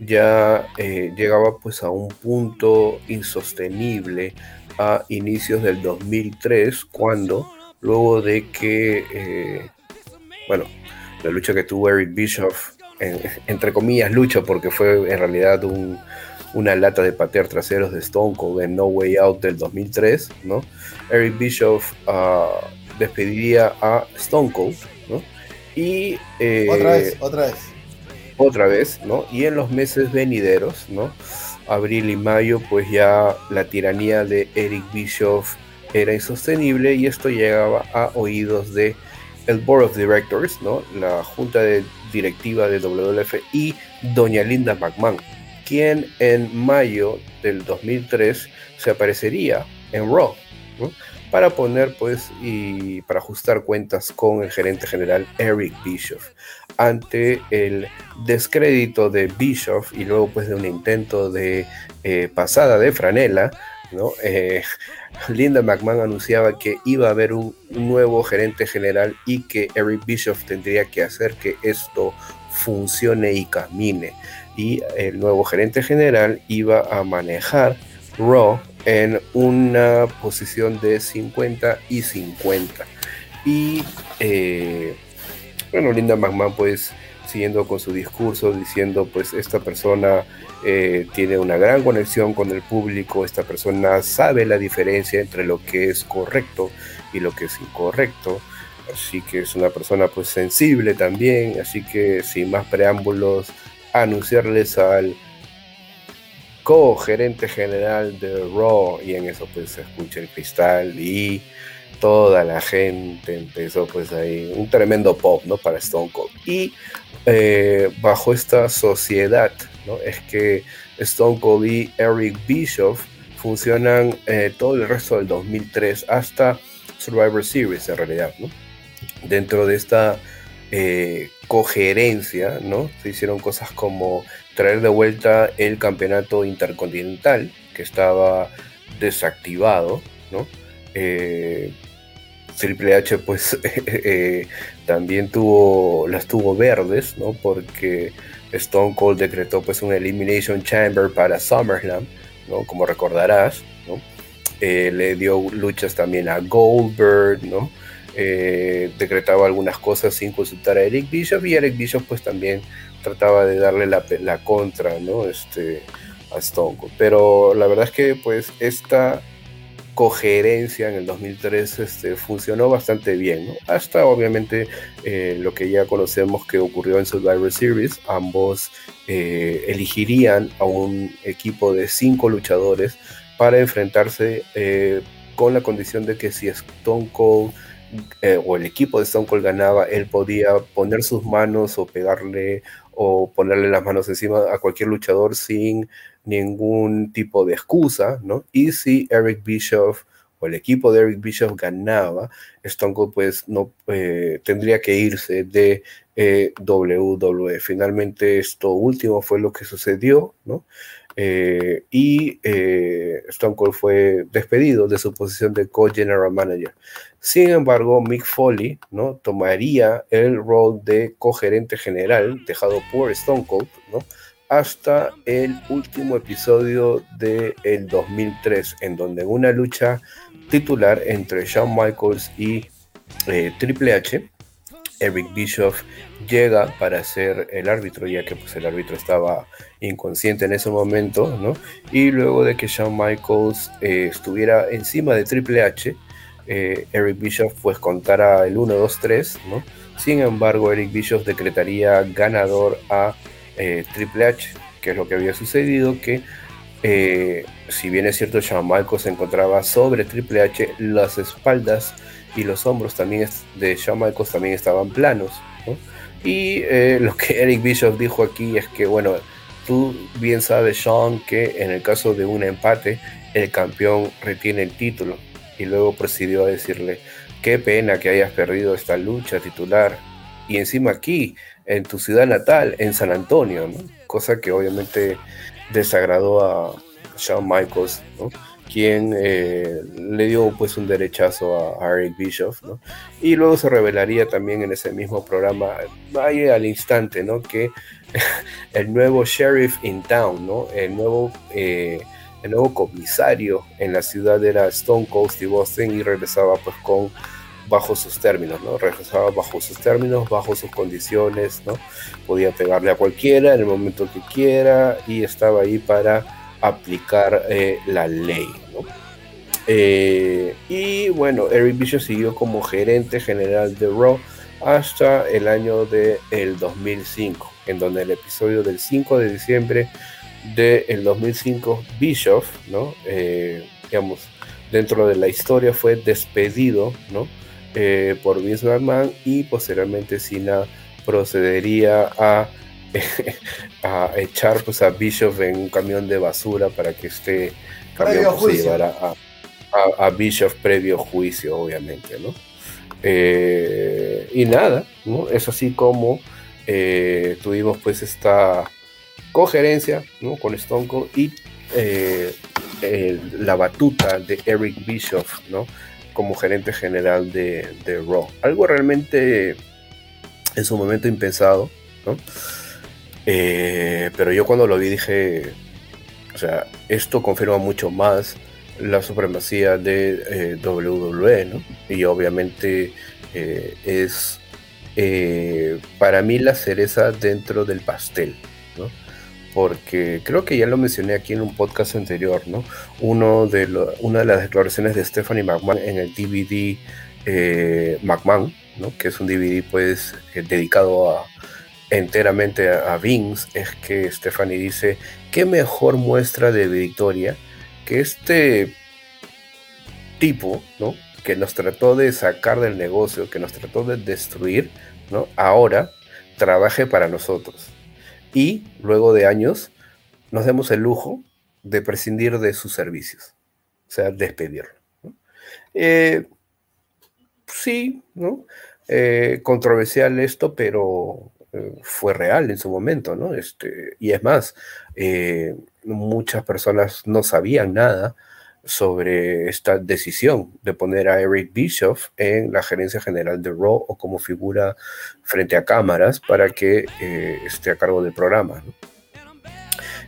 ya eh, llegaba pues a un punto insostenible a inicios del 2003, cuando luego de que, eh, bueno, la lucha que tuvo Eric Bischoff entre comillas, lucha, porque fue en realidad una lata de patear traseros de Stone Cold en No Way Out del 2003, ¿no? Eric Bischoff uh, despediría a Stone Cold, ¿no? Y... Eh, otra vez, otra vez. Otra vez, ¿no? Y en los meses venideros, ¿no? Abril y mayo, pues ya la tiranía de Eric Bischoff era insostenible y esto llegaba a oídos de el Board of Directors, ¿no? La junta de directiva de WWF y doña Linda McMahon, quien en mayo del 2003 se aparecería en Raw, para poner pues y para ajustar cuentas con el gerente general Eric Bischoff ante el descrédito de Bischoff y luego pues de un intento de eh, pasada de franela, ¿no? Eh, Linda McMahon anunciaba que iba a haber un nuevo gerente general y que Eric Bischoff tendría que hacer que esto funcione y camine. Y el nuevo gerente general iba a manejar Raw en una posición de 50 y 50. Y eh, bueno, Linda McMahon pues siguiendo con su discurso, diciendo pues esta persona eh, tiene una gran conexión con el público, esta persona sabe la diferencia entre lo que es correcto y lo que es incorrecto, así que es una persona pues sensible también, así que sin más preámbulos, anunciarles al co-gerente general de Raw y en eso pues se escucha el cristal y toda la gente empezó pues ahí un tremendo pop no para Stone Cold. Y eh, bajo esta sociedad es que Stone Cold y Eric Bischoff funcionan eh, todo el resto del 2003 hasta Survivor Series en realidad. Dentro de esta eh, cogerencia, ¿no? se hicieron cosas como traer de vuelta el campeonato intercontinental que estaba desactivado. ¿no? Eh, Triple H pues también tuvo las tuvo verdes, ¿no? Porque Stone Cold decretó pues un Elimination Chamber para SummerSlam, ¿no? Como recordarás, ¿no? Eh, le dio luchas también a Goldberg, ¿no? Eh, decretaba algunas cosas sin consultar a Eric Bishop y Eric Bishop pues también trataba de darle la, la contra, ¿no? Este, a Stone Cold. Pero la verdad es que pues esta coherencia en el 2003 este, funcionó bastante bien, hasta obviamente eh, lo que ya conocemos que ocurrió en Survivor Series, ambos eh, elegirían a un equipo de cinco luchadores para enfrentarse eh, con la condición de que si Stone Cold o el equipo de Stone Cold ganaba, él podía poner sus manos o pegarle o ponerle las manos encima a cualquier luchador sin ningún tipo de excusa, ¿no? Y si Eric Bischoff o el equipo de Eric Bischoff ganaba, Stone Cold pues no eh, tendría que irse de WWE. Finalmente esto último fue lo que sucedió, ¿no? Eh, y eh, Stone Cold fue despedido de su posición de co-general manager. Sin embargo, Mick Foley ¿no? tomaría el rol de co-gerente general dejado por Stone Cold ¿no? Hasta el último episodio del el 2003, en donde una lucha titular entre Shawn Michaels y eh, Triple H, Eric Bischoff llega para ser el árbitro, ya que pues, el árbitro estaba inconsciente en ese momento, ¿no? Y luego de que Shawn Michaels eh, estuviera encima de Triple H, eh, Eric Bischoff pues contara el 1, 2, 3, ¿no? Sin embargo, Eric Bischoff decretaría ganador a eh, Triple H, que es lo que había sucedido, que si bien es cierto Shawn Michaels se encontraba sobre Triple H, las espaldas y los hombros también de Shawn también estaban planos, ¿no? Y lo que Eric Bischoff dijo aquí es que, bueno, Tú bien sabes, Sean, que en el caso de un empate, el campeón retiene el título. Y luego procedió a decirle, qué pena que hayas perdido esta lucha titular. Y encima aquí, en tu ciudad natal, en San Antonio, cosa que obviamente desagradó a Shawn Michaels, ¿no? quien eh, le dio pues un derechazo a, Eric Bischoff, ¿no? Y luego se revelaría también en ese mismo programa, vaya al instante, ¿no? Que el nuevo sheriff in town, ¿no? El nuevo, eh, el nuevo comisario en la ciudad era Stone Cold Steve Austin y regresaba pues con bajo sus términos, ¿no? Regresaba bajo sus términos, bajo sus condiciones, ¿no? Podía pegarle a cualquiera en el momento que quiera y estaba ahí para aplicar eh, la ley. Eh, y bueno, Eric Bischoff siguió como gerente general de Raw hasta el año de el 2005, en donde el episodio del 5 de diciembre del 2005, Bischoff, ¿no? Eh, digamos, dentro de la historia fue despedido, ¿no? Por Vince McMahon y posteriormente Cena procedería a a echar pues, a Bishop en un camión de basura para que este camión pues, se llevara a, a, Bishop previo juicio, obviamente, ¿no? Eh, y nada, ¿no? Es así como eh, tuvimos pues esta cogerencia ¿no? con Stone Cold y eh, la batuta de Eric Bishop, ¿no? Como gerente general de, de Raw. Algo realmente en su momento impensado, ¿no? Eh, pero yo cuando lo vi dije, o sea, esto confirma mucho más la supremacía de eh, WWE. Y obviamente eh, es para mí la cereza dentro del pastel. Porque creo que ya lo mencioné aquí en un podcast anterior, ¿no? Una de las declaraciones de Stephanie McMahon en el DVD McMahon, ¿no? Que es un DVD pues dedicado a enteramente a, Vince es que Stephanie dice, qué mejor muestra de victoria que este tipo, ¿no? Que nos trató de sacar del negocio, que nos trató de destruir, ¿no? Ahora trabaje para nosotros. Y luego de años nos demos el lujo de prescindir de sus servicios, o sea, despedirlo. Eh, sí, ¿no? Eh, controversial esto, pero fue real en su momento, ¿no? Este, y es más, eh, muchas personas no sabían nada sobre esta decisión de poner a Eric Bischoff en la gerencia general de Raw o como figura frente a cámaras para que eh, esté a cargo del programa.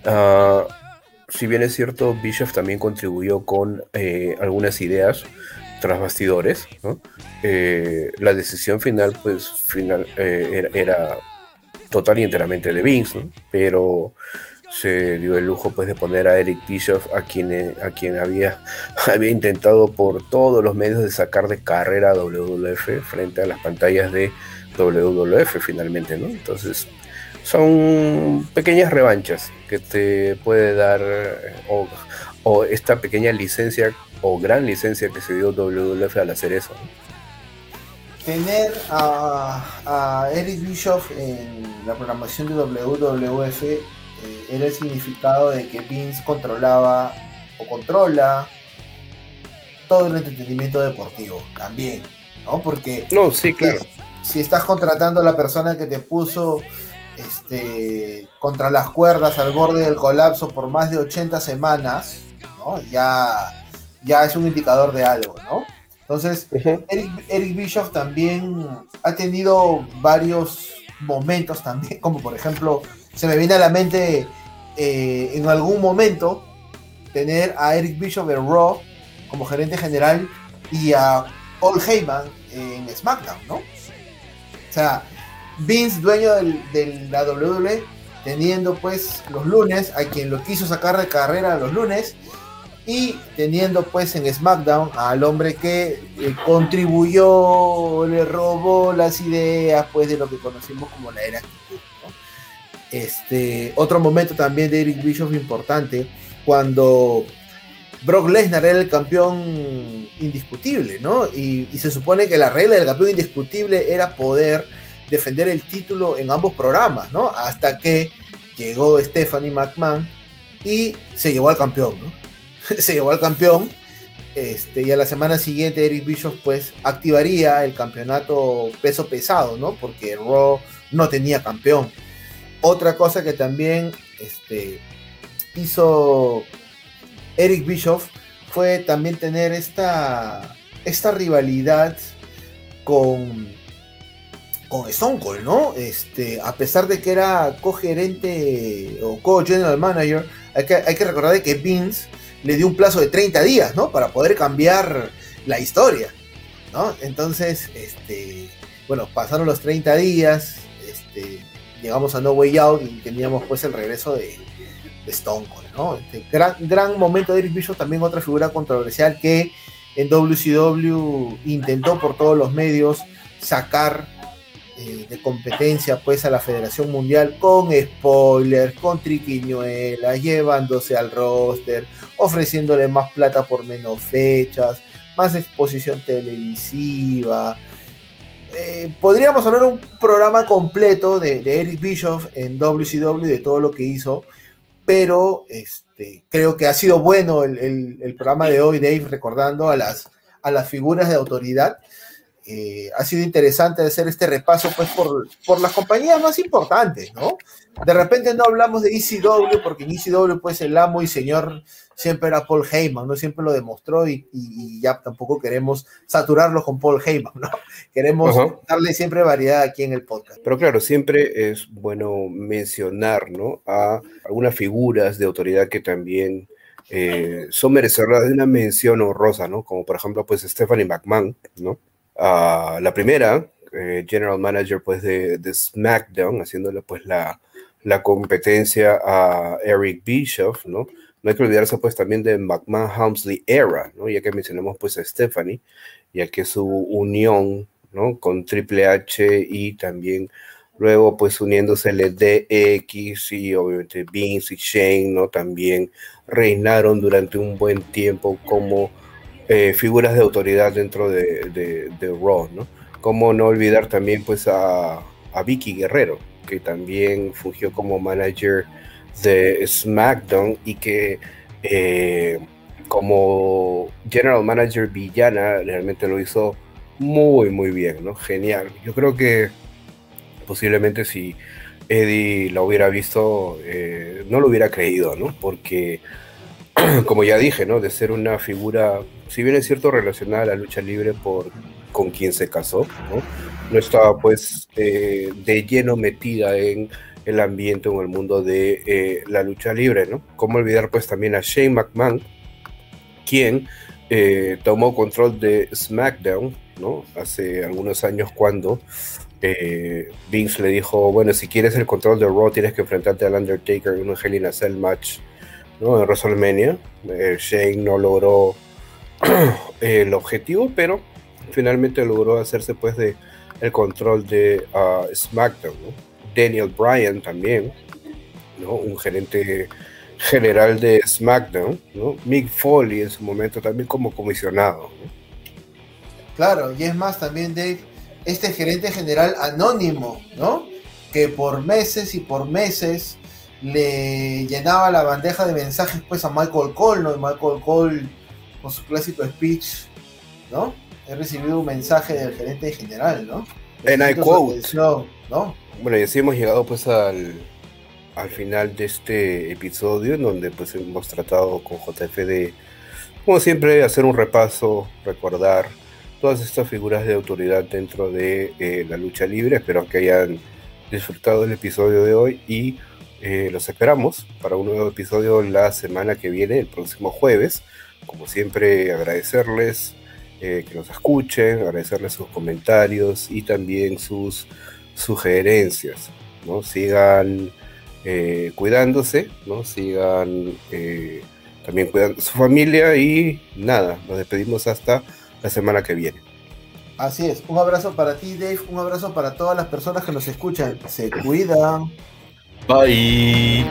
Ah, si bien es cierto, Bischoff también contribuyó con eh, algunas ideas tras bastidores, la decisión final, pues, final, era total y enteramente de Vince, pero se dio el lujo pues de poner a Eric Bischoff a quien, a quien había, había intentado por todos los medios de sacar de carrera a WWF frente a las pantallas de WWF finalmente, ¿no? Entonces son pequeñas revanchas que te puede dar o, o esta pequeña licencia o gran licencia que se dio WWF al hacer eso. tener a, Eric Bischoff en la programación de WWF eh, era el significado de que Vince controlaba o controla todo el entretenimiento deportivo también, ¿no? Porque no, sí, claro. si estás contratando a la persona que te puso este, contra las cuerdas al borde del colapso por más de 80 semanas, ¿no? ya, ya es un indicador de algo, ¿no? Entonces, Eric, Eric Bischoff también ha tenido varios momentos también, como por ejemplo, se me viene a la mente eh, en algún momento tener a Eric Bischoff de Raw como gerente general y a Paul Heyman en SmackDown, ¿no? O sea, Vince, dueño de la WWE, teniendo pues los lunes, a quien lo quiso sacar de carrera los lunes, y teniendo pues en SmackDown al hombre que eh, contribuyó, le robó las ideas pues de lo que conocimos como la era Este, otro momento también de Eric Bischoff importante, cuando Brock Lesnar era el campeón indiscutible, ¿no? Y, y, se supone que la regla del campeón indiscutible era poder defender el título en ambos programas, ¿no? Hasta que llegó Stephanie McMahon y se llevó al campeón, ¿no? se llevó al campeón. Este, y a la semana siguiente Eric Bischoff pues activaría el campeonato peso pesado, ¿no? Porque Raw no tenía campeón. Otra cosa que también este, hizo Eric Bischoff fue también tener esta, esta rivalidad con, con Stone Cold, ¿no? Este, a pesar de que era co-gerente o co-general manager, hay que, hay que recordar que Vince le dio un plazo de 30 días, ¿no? Para poder cambiar la historia, ¿no? Entonces, este, bueno, pasaron los 30 días, este, llegamos a No Way Out y teníamos pues el regreso de, Stone Cold, ¿no? Este, gran, gran momento de Eric Bischoff, también otra figura controversial que en WCW intentó por todos los medios sacar eh, de competencia pues a la Federación Mundial con spoilers, con triquiñuelas, llevándose al roster, ofreciéndole más plata por menos fechas, más exposición televisiva. Eh, podríamos hablar un programa completo de, Eric Bischoff en WCW de todo lo que hizo, pero este, creo que ha sido bueno el, programa de hoy, Dave, recordando a las, a las figuras de autoridad eh, ha sido interesante hacer este repaso pues por, por las compañías más importantes, ¿no? De repente no hablamos de ECW porque en ECW pues el amo y señor siempre era Paul Heyman, ¿no? Siempre lo demostró y, ya tampoco queremos saturarlo con Paul Heyman, ¿no? Queremos darle siempre variedad aquí en el podcast. Pero claro, siempre es bueno mencionar, ¿no? A algunas figuras de autoridad que también eh, son merecedoras de una mención honrosa, ¿no? Como por ejemplo pues Stephanie McMahon, ¿no? la primera, eh, General Manager pues de, SmackDown, haciéndole pues la, la, competencia a Eric Bischoff, ¿no? No hay que olvidarse pues también de McMahon Helmsley Era, ¿no? Ya que mencionamos pues a Stephanie, ya que su unión, ¿no? Con Triple H y también luego pues uniéndose el DX y obviamente Vince y Shane, ¿no? También reinaron durante un buen tiempo como eh, figuras de autoridad dentro de, de, Raw, ¿no? Como no olvidar también pues a, Vicky Guerrero, que también fungió como manager de SmackDown y que eh, como general manager villana realmente lo hizo muy muy bien, ¿no? Genial. Yo creo que posiblemente si Eddie la hubiera visto, eh, no lo hubiera creído, ¿no? Porque como ya dije, ¿no? De ser una figura, si bien es cierto, relacionada a la lucha libre por con quien se casó, ¿no? No estaba pues eh, de lleno metida en el ambiente en el mundo de eh, la lucha libre, ¿no? Cómo olvidar pues también a Shane McMahon, quien eh, tomó control de SmackDown, ¿no? Hace algunos años cuando Vince le dijo, bueno, si quieres el control de Raw tienes que enfrentarte al Undertaker en un Hell in Cell match ¿no? En WrestleMania. Eh, Shane no logró el objetivo, pero finalmente logró hacerse pues de el control de uh, SmackDown. Daniel Bryan también, ¿no? un gerente general de SmackDown, ¿no? Mick Foley en su momento también como comisionado. Claro, y es más también de este gerente general anónimo, ¿no? Que por meses y por meses le llenaba la bandeja de mensajes pues a Michael Cole, ¿no? Michael Cole con su clásico speech, ¿no? He recibido un mensaje del gerente general, ¿no? En I quote. ¿no? Bueno, y así hemos llegado pues al, al final de este episodio en donde pues hemos tratado con JF de, como siempre, hacer un repaso, recordar todas estas figuras de autoridad dentro de eh, la lucha libre. Espero que hayan disfrutado del episodio de hoy y eh, los esperamos para un nuevo episodio la semana que viene, el próximo jueves. Como siempre, agradecerles eh, que nos escuchen, agradecerles sus comentarios y también sus sugerencias. ¿no? Sigan eh, cuidándose, ¿no? sigan también cuidando su familia y nada, nos despedimos hasta la semana que viene. Así es, un abrazo para ti Dave, un abrazo para todas las personas que nos escuchan, se cuidan. Bye.